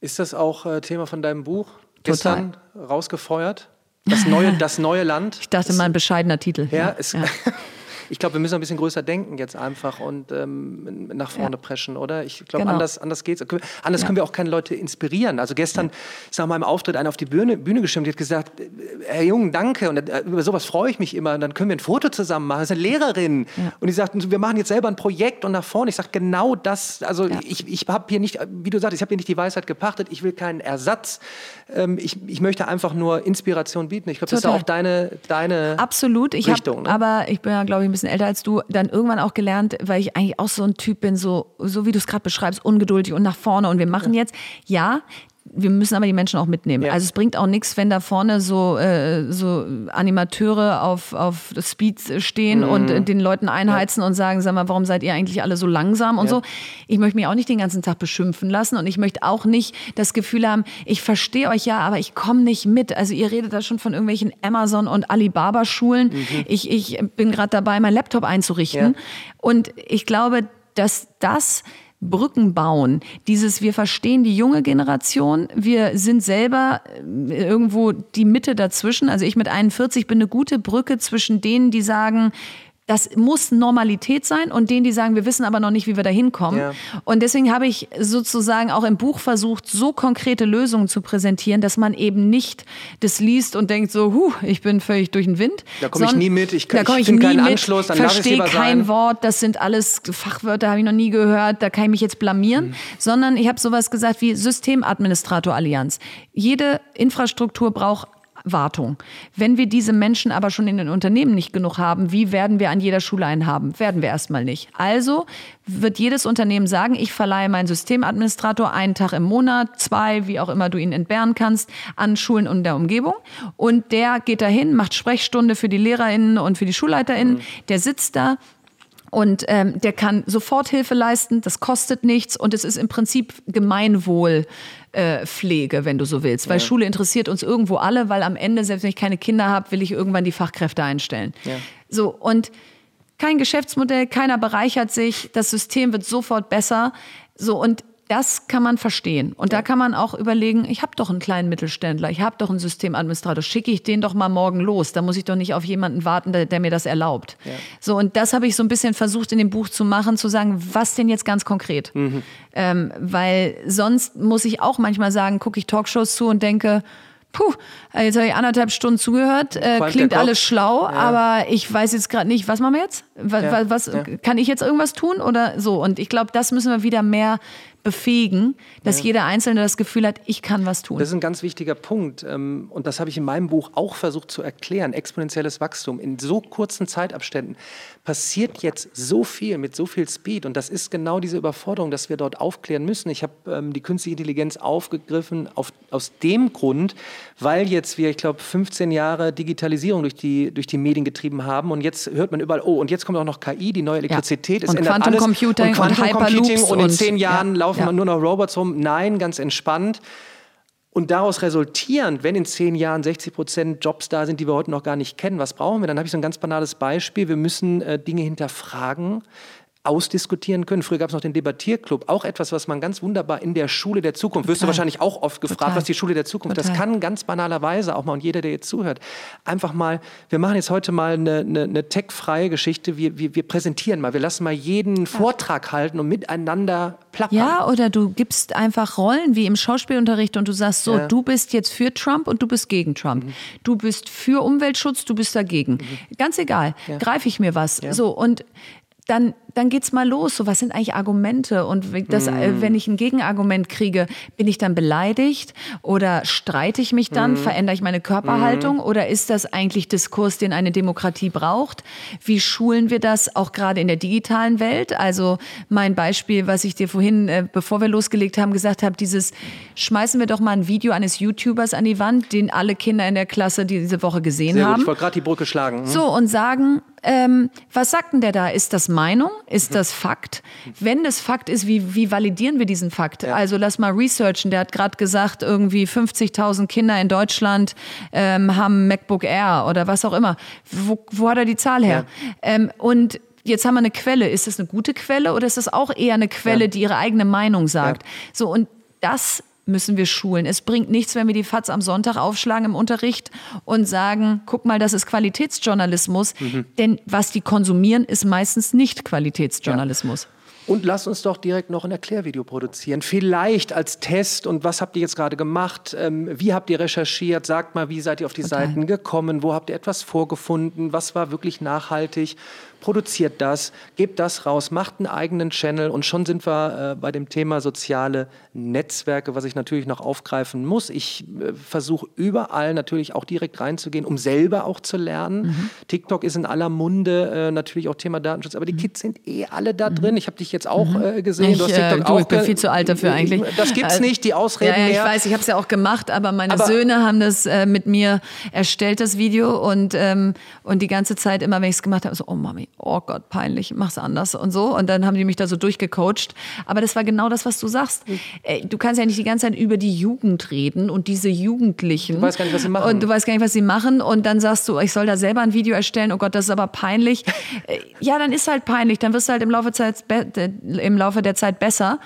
Ist das auch äh, Thema von deinem Buch? Gestern rausgefeuert? Das neue, das neue Land? Ich dachte mal ein bescheidener Titel. Ja, es, ich glaube, wir müssen ein bisschen größer denken jetzt einfach und ähm, nach vorne Ja. preschen, oder? Ich glaube, Genau. anders, anders geht's. Anders Ja. können wir auch keine Leute inspirieren. Also gestern ist nach meinem Auftritt einer auf die Bühne, Bühne gestimmt, die hat gesagt, Herr Jung, danke. Und äh, über sowas freue ich mich immer. Und dann können wir ein Foto zusammen machen. Das ist eine Lehrerin. Ja. Und die sagt, wir machen jetzt selber ein Projekt und nach vorne. Ich sage, genau das. Also Ja. ich, ich habe hier nicht, wie du sagst, ich habe hier nicht die Weisheit gepachtet. Ich will keinen Ersatz. Ähm, ich, ich möchte einfach nur Inspiration bieten. Ich glaube, das ist auch deine, deine Absolut. Ich Richtung, ne? aber ich bin ja, glaube ich, ein bisschen älter als du, dann irgendwann auch gelernt, weil ich eigentlich auch so ein Typ bin, so, so wie du es gerade beschreibst, ungeduldig und nach vorne und wir machen jetzt. Ja, wir müssen aber die Menschen auch mitnehmen. Ja. Also es bringt auch nichts, wenn da vorne so, äh, so Animateure auf, auf Speed stehen mhm. und äh, den Leuten einheizen ja. und sagen, sag mal, warum seid ihr eigentlich alle so langsam und ja. so. Ich möchte mich auch nicht den ganzen Tag beschimpfen lassen und ich möchte auch nicht das Gefühl haben, ich verstehe euch ja, aber ich komme nicht mit. Also ihr redet da schon von irgendwelchen Amazon- und Alibaba-Schulen. Mhm. Ich, ich bin gerade dabei, mein Laptop einzurichten. Und ich glaube, dass das Brücken bauen. Dieses, wir verstehen die junge Generation, wir sind selber äh, irgendwo die Mitte dazwischen. Also ich mit 41 bin eine gute Brücke zwischen denen, die sagen, das muss Normalität sein und denen, die sagen, wir wissen aber noch nicht, wie wir da hinkommen. Ja. Und deswegen habe ich sozusagen auch im Buch versucht, so konkrete Lösungen zu präsentieren, dass man eben nicht das liest und denkt so, huh, ich bin völlig durch den Wind. Da komme ich nie mit, ich, ich finde keinen mit, Anschluss, dann verstehe kein sein. Wort, das sind alles Fachwörter, habe ich noch nie gehört, da kann ich mich jetzt blamieren. Mhm. Sondern ich habe sowas gesagt wie Systemadministrator Allianz. Jede Infrastruktur braucht Wartung. Wenn wir diese Menschen aber schon in den Unternehmen nicht genug haben, wie werden wir an jeder Schule einen haben? Werden wir erstmal nicht. Also wird jedes Unternehmen sagen, ich verleihe meinen Systemadministrator einen Tag im Monat, zwei, wie auch immer du ihn entbehren kannst, an Schulen und der Umgebung. Und der geht dahin, macht Sprechstunde für die LehrerInnen und für die SchulleiterInnen. Mhm. Der sitzt da, und ähm, der kann Soforthilfe leisten, das kostet nichts und es ist im Prinzip Gemeinwohl. Äh, Pflege, wenn du so willst. Weil ja. Schule interessiert uns irgendwo alle, weil am Ende, selbst wenn ich keine Kinder habe, will ich irgendwann die Fachkräfte einstellen. Ja. So, und kein Geschäftsmodell, keiner bereichert sich, das System wird sofort besser. So, und das kann man verstehen. Und ja. da kann man auch überlegen, ich habe doch einen kleinen Mittelständler, ich habe doch einen Systemadministrator, schicke ich den doch mal morgen los. Da muss ich doch nicht auf jemanden warten, der, der mir das erlaubt. Ja. So, und das habe ich so ein bisschen versucht in dem Buch zu machen, zu sagen, was denn jetzt ganz konkret? Mhm. Ähm, weil sonst muss ich auch manchmal sagen, gucke ich Talkshows zu und denke, Puh, jetzt habe ich anderthalb Stunden zugehört. Äh, klingt alles schlau, ja. aber ich weiß jetzt gerade nicht, was machen wir jetzt? Was, ja. was ja. kann ich jetzt irgendwas tun oder so? Und ich glaube, das müssen wir wieder mehr befähigen, dass ja. jeder Einzelne das Gefühl hat, ich kann was tun. Das ist ein ganz wichtiger Punkt. Ähm, und das habe ich in meinem Buch auch versucht zu erklären. Exponentielles Wachstum in so kurzen Zeitabständen passiert jetzt so viel mit so viel Speed. Und das ist genau diese Überforderung, dass wir dort aufklären müssen. Ich habe ähm, die künstliche Intelligenz aufgegriffen auf, aus dem Grund, weil jetzt wir, ich glaube, 15 Jahre Digitalisierung durch die, durch die Medien getrieben haben. Und jetzt hört man überall, oh, und jetzt kommt auch noch KI, die neue Elektrizität. Ja. Und Quantum Computing und, Quantum und Computing. Und in zehn Jahren ja laufen ja. nur noch Robots rum. Nein, ganz entspannt. Und daraus resultierend, wenn in zehn Jahren 60 Prozent Jobs da sind, die wir heute noch gar nicht kennen, was brauchen wir? Dann habe ich so ein ganz banales Beispiel. Wir müssen äh, Dinge hinterfragen ausdiskutieren können. Früher gab es noch den Debattierclub, auch etwas, was man ganz wunderbar in der Schule der Zukunft, Total. wirst du wahrscheinlich auch oft gefragt, Total. was die Schule der Zukunft, Total. das kann ganz banalerweise auch mal, und jeder, der jetzt zuhört, einfach mal, wir machen jetzt heute mal eine, eine, eine tech-freie Geschichte, wir, wir, wir, präsentieren mal, wir lassen mal jeden ja. Vortrag halten und miteinander plappern. Ja, oder du gibst einfach Rollen wie im Schauspielunterricht und du sagst so, ja. du bist jetzt für Trump und du bist gegen Trump. Mhm. Du bist für Umweltschutz, du bist dagegen. Mhm. Ganz egal, ja. greife ich mir was. So, und dann, dann geht's mal los. So, was sind eigentlich Argumente? Und das, mm. wenn ich ein Gegenargument kriege, bin ich dann beleidigt oder streite ich mich dann? Mm. Verändere ich meine Körperhaltung? Mm. Oder ist das eigentlich Diskurs, den eine Demokratie braucht? Wie schulen wir das auch gerade in der digitalen Welt? Also mein Beispiel, was ich dir vorhin, äh, bevor wir losgelegt haben, gesagt habe, dieses schmeißen wir doch mal ein Video eines YouTubers an die Wand, den alle Kinder in der Klasse diese Woche gesehen Sehr haben. Gut, ich wollte gerade die Brücke schlagen. Hm? So, und sagen, ähm, was sagt denn der da? Ist das Meinung? Ist das Fakt? Wenn das Fakt ist, wie, wie validieren wir diesen Fakt? Ja. Also lass mal researchen. Der hat gerade gesagt, irgendwie 50.000 Kinder in Deutschland ähm, haben MacBook Air oder was auch immer. Wo, wo hat er die Zahl her? Ja. Ähm, und jetzt haben wir eine Quelle. Ist das eine gute Quelle oder ist das auch eher eine Quelle, ja. die ihre eigene Meinung sagt? So, und das müssen wir schulen. Es bringt nichts, wenn wir die FATS am Sonntag aufschlagen im Unterricht und sagen, guck mal, das ist Qualitätsjournalismus. Mhm. Denn was die konsumieren, ist meistens nicht Qualitätsjournalismus. Ja. Und lasst uns doch direkt noch ein Erklärvideo produzieren. Vielleicht als Test. Und was habt ihr jetzt gerade gemacht? Ähm, wie habt ihr recherchiert? Sagt mal, wie seid ihr auf die Total. Seiten gekommen? Wo habt ihr etwas vorgefunden? Was war wirklich nachhaltig? Produziert das, gebt das raus, macht einen eigenen Channel und schon sind wir äh, bei dem Thema soziale Netzwerke, was ich natürlich noch aufgreifen muss. Ich äh, versuche überall natürlich auch direkt reinzugehen, um selber auch zu lernen. Mhm. TikTok ist in aller Munde, äh, natürlich auch Thema Datenschutz, aber die mhm. Kids sind eh alle da mhm. drin. Ich habe dich ich jetzt auch mhm. äh, gesehen. Ich, du hast TikTok äh, du, auch. Ich bin viel zu alt dafür eigentlich. Das gibt's äh, nicht, die Ausreden ja, ja, ich mehr. weiß, ich habe es ja auch gemacht, aber meine aber Söhne haben das äh, mit mir erstellt, das Video. Und, ähm, und die ganze Zeit, immer wenn ich es gemacht habe, so, oh Mami, oh Gott, peinlich, mach's anders und so. Und dann haben die mich da so durchgecoacht. Aber das war genau das, was du sagst. Mhm. Du kannst ja nicht die ganze Zeit über die Jugend reden und diese Jugendlichen. Du weißt gar nicht, was sie machen. Und du weißt gar nicht, was sie machen. Und dann sagst du, ich soll da selber ein Video erstellen. Oh Gott, das ist aber peinlich. Äh, ja, dann ist halt peinlich. Dann wirst du halt im Laufe, Zeit, im Laufe der Zeit besser.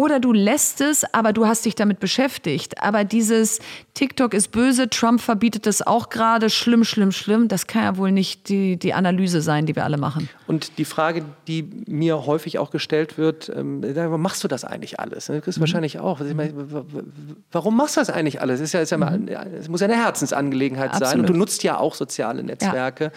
Oder du lässt es, aber du hast dich damit beschäftigt. Aber dieses TikTok ist böse, Trump verbietet es auch gerade, schlimm, schlimm, schlimm, das kann ja wohl nicht die, die Analyse sein, die wir alle machen. Und die Frage, die mir häufig auch gestellt wird, ähm, warum machst du das eigentlich alles? Das ist mhm. wahrscheinlich auch. Warum machst du das eigentlich alles? Es, ist ja, ist ja mal, mhm. es muss ja eine Herzensangelegenheit Absolut. sein. Und du nutzt ja auch soziale Netzwerke. Ja.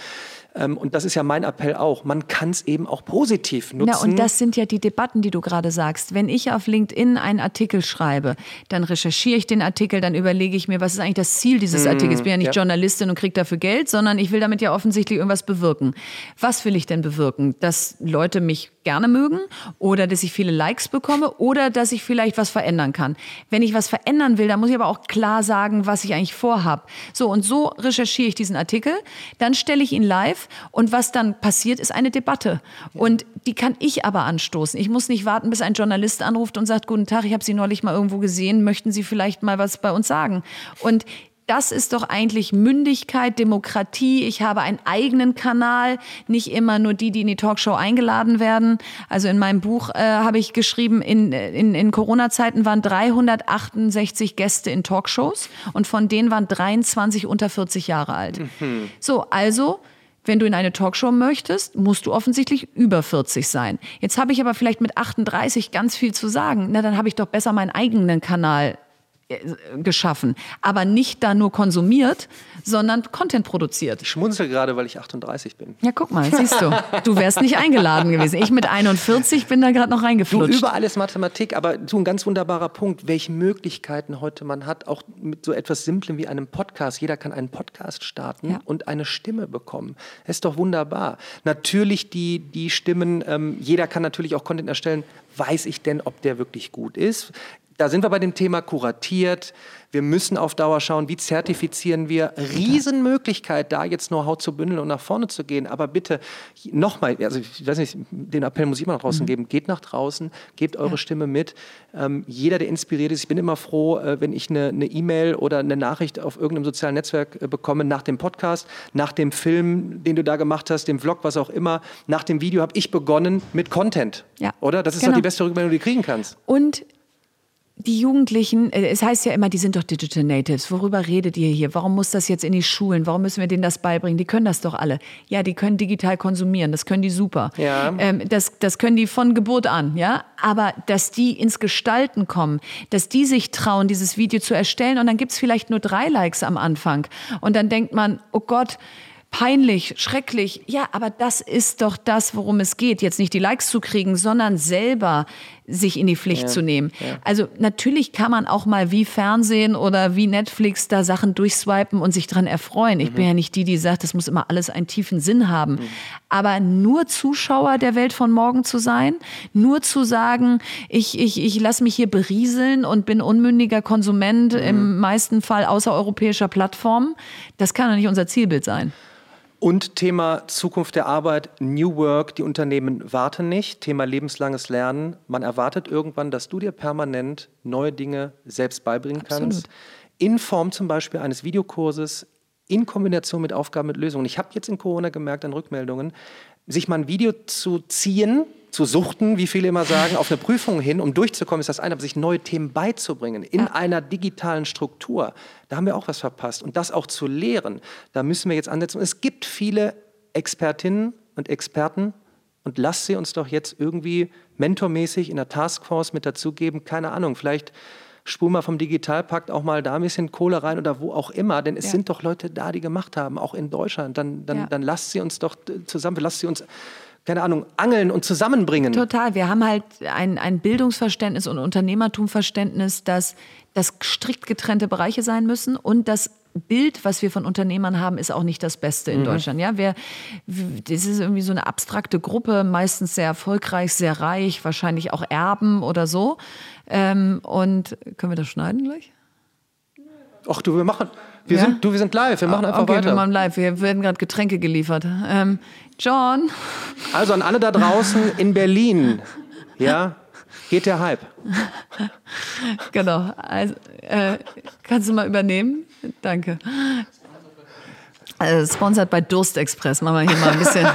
Ähm, und das ist ja mein Appell auch. Man kann es eben auch positiv nutzen. Na, und das sind ja die Debatten, die du gerade sagst. Wenn ich auf LinkedIn einen Artikel schreibe, dann recherchiere ich den Artikel, dann überlege ich mir, was ist eigentlich das Ziel dieses mhm. Artikels. Ich bin ja nicht ja. Journalistin und kriege dafür Geld, sondern ich will damit ja offensichtlich irgendwas bewirken. Was will ich denn bewirken? Dass Leute mich gerne mögen oder dass ich viele Likes bekomme oder dass ich vielleicht was verändern kann. Wenn ich was verändern will, dann muss ich aber auch klar sagen, was ich eigentlich vorhab. So und so recherchiere ich diesen Artikel, dann stelle ich ihn live und was dann passiert, ist eine Debatte und die kann ich aber anstoßen. Ich muss nicht warten, bis ein Journalist anruft und sagt, guten Tag, ich habe Sie neulich mal irgendwo gesehen, möchten Sie vielleicht mal was bei uns sagen? Und das ist doch eigentlich Mündigkeit, Demokratie. Ich habe einen eigenen Kanal, nicht immer nur die, die in die Talkshow eingeladen werden. Also in meinem Buch äh, habe ich geschrieben, in, in, in Corona-Zeiten waren 368 Gäste in Talkshows und von denen waren 23 unter 40 Jahre alt. Mhm. So, also wenn du in eine Talkshow möchtest, musst du offensichtlich über 40 sein. Jetzt habe ich aber vielleicht mit 38 ganz viel zu sagen. Na, dann habe ich doch besser meinen eigenen Kanal geschaffen, aber nicht da nur konsumiert, sondern Content produziert. Ich schmunzel gerade, weil ich 38 bin. Ja, guck mal, siehst du. Du wärst nicht eingeladen gewesen. Ich mit 41 bin da gerade noch reingeflutscht. Du, überall ist Mathematik, aber so ein ganz wunderbarer Punkt, welche Möglichkeiten heute man hat, auch mit so etwas Simplem wie einem Podcast. Jeder kann einen Podcast starten ja. und eine Stimme bekommen. Das ist doch wunderbar. Natürlich die, die Stimmen, ähm, jeder kann natürlich auch Content erstellen. Weiß ich denn, ob der wirklich gut ist? Da sind wir bei dem Thema kuratiert. Wir müssen auf Dauer schauen, wie zertifizieren wir. Riesenmöglichkeit, da jetzt Know-how zu bündeln und nach vorne zu gehen. Aber bitte nochmal, also ich weiß nicht, den Appell muss ich immer nach draußen mhm. geben. Geht nach draußen, gebt eure ja. Stimme mit. Ähm, jeder, der inspiriert ist, ich bin immer froh, äh, wenn ich eine E-Mail e oder eine Nachricht auf irgendeinem sozialen Netzwerk äh, bekomme nach dem Podcast, nach dem Film, den du da gemacht hast, dem Vlog, was auch immer. Nach dem Video habe ich begonnen mit Content. Ja. Oder? Das ist genau. doch die beste Rückmeldung, die du kriegen kannst. Und die Jugendlichen, äh, es heißt ja immer, die sind doch Digital Natives. Worüber redet ihr hier? Warum muss das jetzt in die Schulen? Warum müssen wir denen das beibringen? Die können das doch alle. Ja, die können digital konsumieren. Das können die super. Ja. Ähm, das, das können die von Geburt an. Ja, aber dass die ins Gestalten kommen, dass die sich trauen, dieses Video zu erstellen und dann gibt's vielleicht nur drei Likes am Anfang und dann denkt man, oh Gott, peinlich, schrecklich. Ja, aber das ist doch das, worum es geht. Jetzt nicht die Likes zu kriegen, sondern selber sich in die Pflicht ja, zu nehmen. Ja. Also natürlich kann man auch mal wie Fernsehen oder wie Netflix da Sachen durchswipen und sich dran erfreuen. Ich mhm. bin ja nicht die, die sagt, das muss immer alles einen tiefen Sinn haben. Mhm. Aber nur Zuschauer der Welt von morgen zu sein, nur zu sagen, ich, ich, ich lasse mich hier berieseln und bin unmündiger Konsument mhm. im meisten Fall außereuropäischer Plattformen, das kann doch nicht unser Zielbild sein. Und Thema Zukunft der Arbeit, New Work, die Unternehmen warten nicht. Thema lebenslanges Lernen. Man erwartet irgendwann, dass du dir permanent neue Dinge selbst beibringen Absolut. kannst. In Form zum Beispiel eines Videokurses, in Kombination mit Aufgaben, mit Lösungen. Ich habe jetzt in Corona gemerkt an Rückmeldungen, sich mal ein Video zu ziehen, zu suchten, wie viele immer sagen, auf eine Prüfung hin, um durchzukommen, ist das eine, aber sich neue Themen beizubringen in ja. einer digitalen Struktur, da haben wir auch was verpasst. Und das auch zu lehren, da müssen wir jetzt ansetzen. es gibt viele Expertinnen und Experten und lasst sie uns doch jetzt irgendwie mentormäßig in der Taskforce mit dazugeben. Keine Ahnung, vielleicht spul mal vom Digitalpakt auch mal da ein bisschen Kohle rein oder wo auch immer, denn es ja. sind doch Leute da, die gemacht haben, auch in Deutschland. Dann, dann, ja. dann lasst sie uns doch zusammen, lasst sie uns keine Ahnung, angeln und zusammenbringen. Total. Wir haben halt ein, ein Bildungsverständnis und Unternehmertumverständnis, dass das strikt getrennte Bereiche sein müssen und dass Bild, was wir von Unternehmern haben, ist auch nicht das Beste in mhm. Deutschland. Ja, wer, das ist irgendwie so eine abstrakte Gruppe, meistens sehr erfolgreich, sehr reich, wahrscheinlich auch Erben oder so. Ähm, und können wir das schneiden gleich? Ach du, wir machen. Wir, ja? sind, du, wir sind live, wir machen einfach okay, weiter. Wir machen live, wir werden gerade Getränke geliefert. Ähm, John. Also an alle da draußen in Berlin, ja, geht der Hype. genau. Also, äh, kannst du mal übernehmen? Danke. Also sponsored bei Durstexpress. Machen wir hier mal ein bisschen.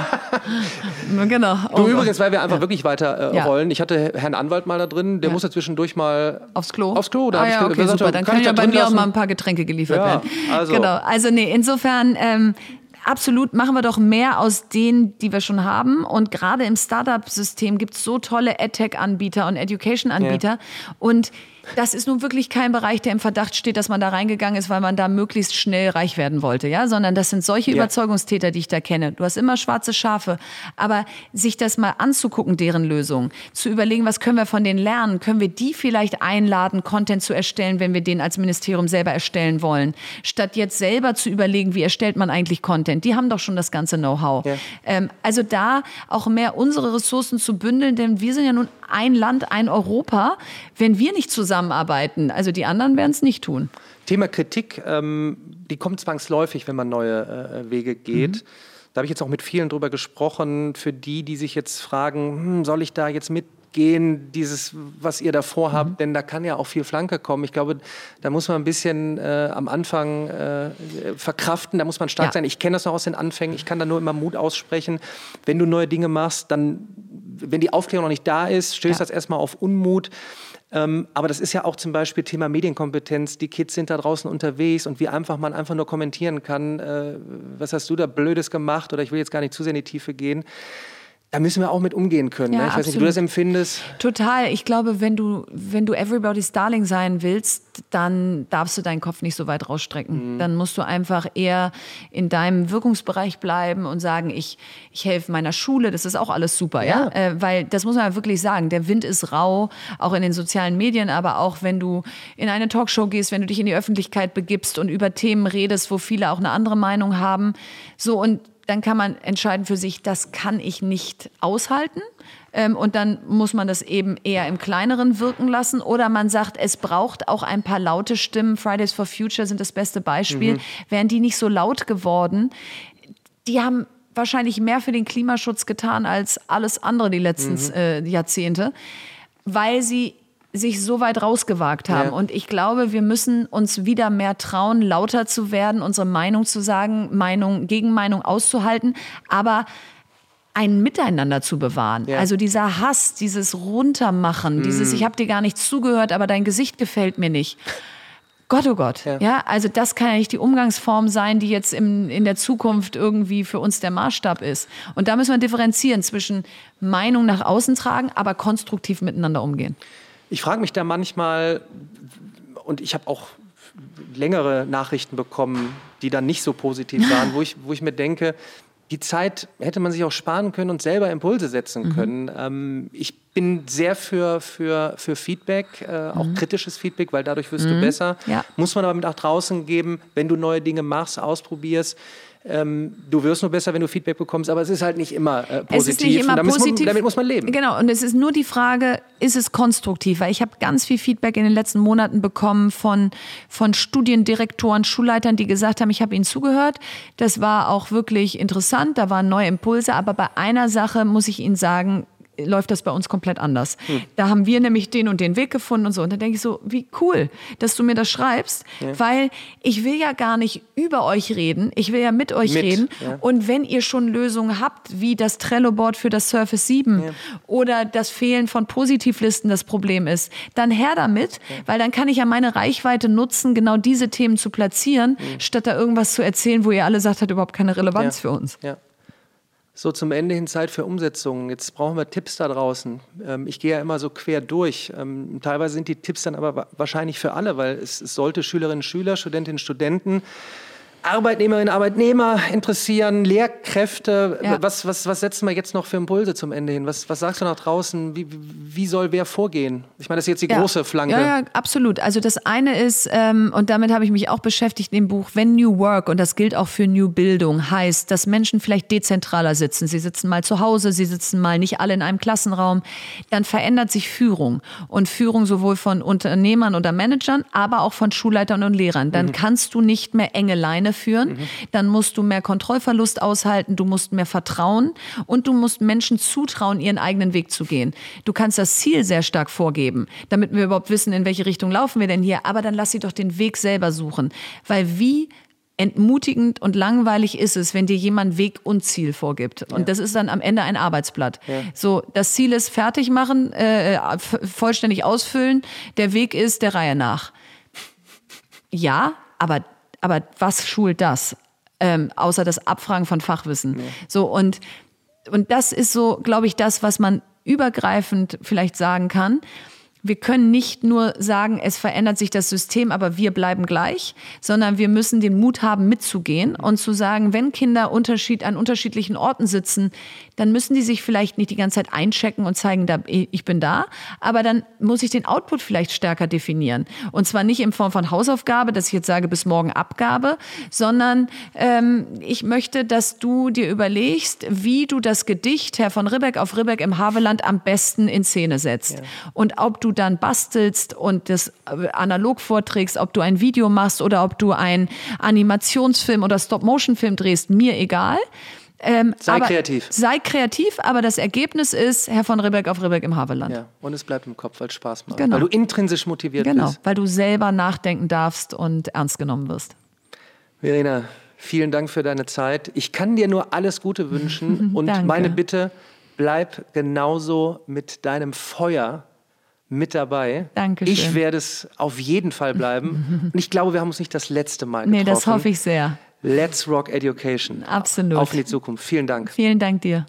genau. Du oh, übrigens, weil wir einfach ja. wirklich weiter äh, ja. rollen. Ich hatte Herrn Anwalt mal da drin, der ja. musste zwischendurch mal aufs Klo. Aufs Klo. Da ah, ja, okay, super. Dann können ja bei mir lassen? auch mal ein paar Getränke geliefert werden. Also. Genau. Also nee, insofern. Ähm, absolut, machen wir doch mehr aus denen, die wir schon haben. Und gerade im Startup-System gibt es so tolle EdTech-Anbieter und Education-Anbieter. Und das ist nun wirklich kein Bereich, der im Verdacht steht, dass man da reingegangen ist, weil man da möglichst schnell reich werden wollte, ja, sondern das sind solche ja. Überzeugungstäter, die ich da kenne. Du hast immer schwarze Schafe, aber sich das mal anzugucken, deren Lösung, zu überlegen, was können wir von denen lernen, können wir die vielleicht einladen, Content zu erstellen, wenn wir den als Ministerium selber erstellen wollen, statt jetzt selber zu überlegen, wie erstellt man eigentlich Content. Die haben doch schon das ganze Know-how. Ja. Ähm, also da auch mehr unsere Ressourcen zu bündeln, denn wir sind ja nun ein Land, ein Europa. Wenn wir nicht zusammenarbeiten, also die anderen werden es nicht tun. Thema Kritik, ähm, die kommt zwangsläufig, wenn man neue äh, Wege geht. Mhm. Da habe ich jetzt auch mit vielen drüber gesprochen. Für die, die sich jetzt fragen, hm, soll ich da jetzt mitgehen, dieses, was ihr da vorhabt, mhm. denn da kann ja auch viel Flanke kommen. Ich glaube, da muss man ein bisschen äh, am Anfang äh, verkraften, da muss man stark ja. sein. Ich kenne das noch aus den Anfängen, ich kann da nur immer Mut aussprechen. Wenn du neue Dinge machst, dann wenn die Aufklärung noch nicht da ist, stößt ja. das erstmal auf Unmut. Ähm, aber das ist ja auch zum Beispiel Thema Medienkompetenz. Die Kids sind da draußen unterwegs und wie einfach man einfach nur kommentieren kann, äh, was hast du da Blödes gemacht oder ich will jetzt gar nicht zu sehr in die Tiefe gehen. Da müssen wir auch mit umgehen können. Ja, ne? Ich absolut. weiß nicht, wie du das empfindest. Total. Ich glaube, wenn du, wenn du Everybody's Darling sein willst, dann darfst du deinen Kopf nicht so weit rausstrecken. Mhm. Dann musst du einfach eher in deinem Wirkungsbereich bleiben und sagen, ich, ich helfe meiner Schule. Das ist auch alles super, ja. ja? Äh, weil das muss man ja wirklich sagen. Der Wind ist rau, auch in den sozialen Medien, aber auch wenn du in eine Talkshow gehst, wenn du dich in die Öffentlichkeit begibst und über Themen redest, wo viele auch eine andere Meinung haben. So und dann kann man entscheiden für sich, das kann ich nicht aushalten. Ähm, und dann muss man das eben eher im Kleineren wirken lassen. Oder man sagt, es braucht auch ein paar laute Stimmen. Fridays for Future sind das beste Beispiel. Mhm. Wären die nicht so laut geworden, die haben wahrscheinlich mehr für den Klimaschutz getan als alles andere die letzten mhm. äh, Jahrzehnte, weil sie sich so weit rausgewagt haben. Ja. Und ich glaube, wir müssen uns wieder mehr trauen, lauter zu werden, unsere Meinung zu sagen, Meinung, Gegenmeinung auszuhalten, aber ein Miteinander zu bewahren. Ja. Also dieser Hass, dieses Runtermachen, mm. dieses Ich habe dir gar nicht zugehört, aber dein Gesicht gefällt mir nicht. Gott, oh Gott. Ja. ja. also das kann ja nicht die Umgangsform sein, die jetzt im, in der Zukunft irgendwie für uns der Maßstab ist. Und da müssen wir differenzieren zwischen Meinung nach außen tragen, aber konstruktiv miteinander umgehen. Ich frage mich da manchmal, und ich habe auch längere Nachrichten bekommen, die dann nicht so positiv waren, wo ich, wo ich mir denke, die Zeit hätte man sich auch sparen können und selber Impulse setzen mhm. können. Ähm, ich bin sehr für, für, für Feedback, äh, auch mhm. kritisches Feedback, weil dadurch wirst mhm. du besser. Ja. Muss man aber mit nach draußen geben, wenn du neue Dinge machst, ausprobierst ähm, du wirst nur besser, wenn du Feedback bekommst, aber es ist halt nicht immer äh, positiv. Es ist nicht immer damit positiv. Muss man, damit muss man leben. Genau, und es ist nur die Frage, ist es konstruktiv? Weil ich habe ganz viel Feedback in den letzten Monaten bekommen von, von Studiendirektoren, Schulleitern, die gesagt haben, ich habe ihnen zugehört. Das war auch wirklich interessant, da waren neue Impulse, aber bei einer Sache muss ich Ihnen sagen, läuft das bei uns komplett anders. Hm. Da haben wir nämlich den und den Weg gefunden und so. Und dann denke ich so, wie cool, dass du mir das schreibst, ja. weil ich will ja gar nicht über euch reden, ich will ja mit euch mit, reden. Ja. Und wenn ihr schon Lösungen habt, wie das Trello-Board für das Surface 7 ja. oder das Fehlen von Positivlisten das Problem ist, dann her damit, weil dann kann ich ja meine Reichweite nutzen, genau diese Themen zu platzieren, hm. statt da irgendwas zu erzählen, wo ihr alle sagt, hat überhaupt keine Relevanz für uns. Ja so zum Ende hin Zeit für Umsetzungen. Jetzt brauchen wir Tipps da draußen. Ähm, ich gehe ja immer so quer durch. Ähm, teilweise sind die Tipps dann aber wahrscheinlich für alle, weil es, es sollte Schülerinnen Schüler, Studentinnen Studenten Arbeitnehmerinnen, Arbeitnehmer interessieren, Lehrkräfte. Ja. Was, was, was setzen wir jetzt noch für Impulse zum Ende hin? Was, was sagst du nach draußen? Wie, wie soll wer vorgehen? Ich meine, das ist jetzt die ja. große Flanke. Ja, ja, absolut. Also das eine ist, ähm, und damit habe ich mich auch beschäftigt in dem Buch, wenn New Work, und das gilt auch für New Bildung, heißt, dass Menschen vielleicht dezentraler sitzen. Sie sitzen mal zu Hause, sie sitzen mal nicht alle in einem Klassenraum. Dann verändert sich Führung. Und Führung sowohl von Unternehmern oder Managern, aber auch von Schulleitern und Lehrern. Dann mhm. kannst du nicht mehr enge Leine alleine führen. Mhm. Dann musst du mehr Kontrollverlust aushalten, du musst mehr vertrauen und du musst Menschen zutrauen, ihren eigenen Weg zu gehen. Du kannst das Ziel sehr stark vorgeben, damit wir überhaupt wissen, in welche Richtung laufen wir denn hier. Aber dann lass sie doch den Weg selber suchen. Weil wie entmutigend und langweilig ist es, wenn dir jemand Weg und Ziel vorgibt. Und ja. das ist dann am Ende ein Arbeitsblatt. Ja. So, das Ziel ist fertig machen, äh, vollständig ausfüllen. Der Weg ist der Reihe nach. Ja, aber aber was schult das? Ähm, außer das Abfragen von Fachwissen. Ja. So und und das ist so, glaube ich, das, was man übergreifend vielleicht sagen kann wir können nicht nur sagen, es verändert sich das System, aber wir bleiben gleich, sondern wir müssen den Mut haben, mitzugehen und zu sagen, wenn Kinder Unterschied an unterschiedlichen Orten sitzen, dann müssen die sich vielleicht nicht die ganze Zeit einchecken und zeigen, da, ich bin da, aber dann muss ich den Output vielleicht stärker definieren. Und zwar nicht in Form von Hausaufgabe, dass ich jetzt sage, bis morgen Abgabe, sondern ähm, ich möchte, dass du dir überlegst, wie du das Gedicht Herr von Ribbeck auf Ribbeck im Haveland am besten in Szene setzt. Ja. Und ob du du dann bastelst und das äh, analog vorträgst, ob du ein Video machst oder ob du einen Animationsfilm oder Stop-Motion-Film drehst, mir egal. Ähm, sei kreativ. Sei kreativ, aber das Ergebnis ist Herr von Ribbeck auf Ribbeck im Havelland. Ja, und es bleibt im Kopf, weil es Spaß macht. Genau. Weil du intrinsisch motiviert genau, bist. Genau, weil du selber nachdenken darfst und ernst genommen wirst. Verena, vielen Dank für deine Zeit. Ich kann dir nur alles Gute wünschen und meine Bitte, bleib genauso mit deinem Feuer mit dabei. Dankeschön. Ich werde es auf jeden Fall bleiben. Und ich glaube, wir haben uns nicht das letzte Mal getroffen. Nee, das hoffe ich sehr. Let's Rock Education. Absolut. Auf in die Zukunft. Vielen Dank. Vielen Dank dir.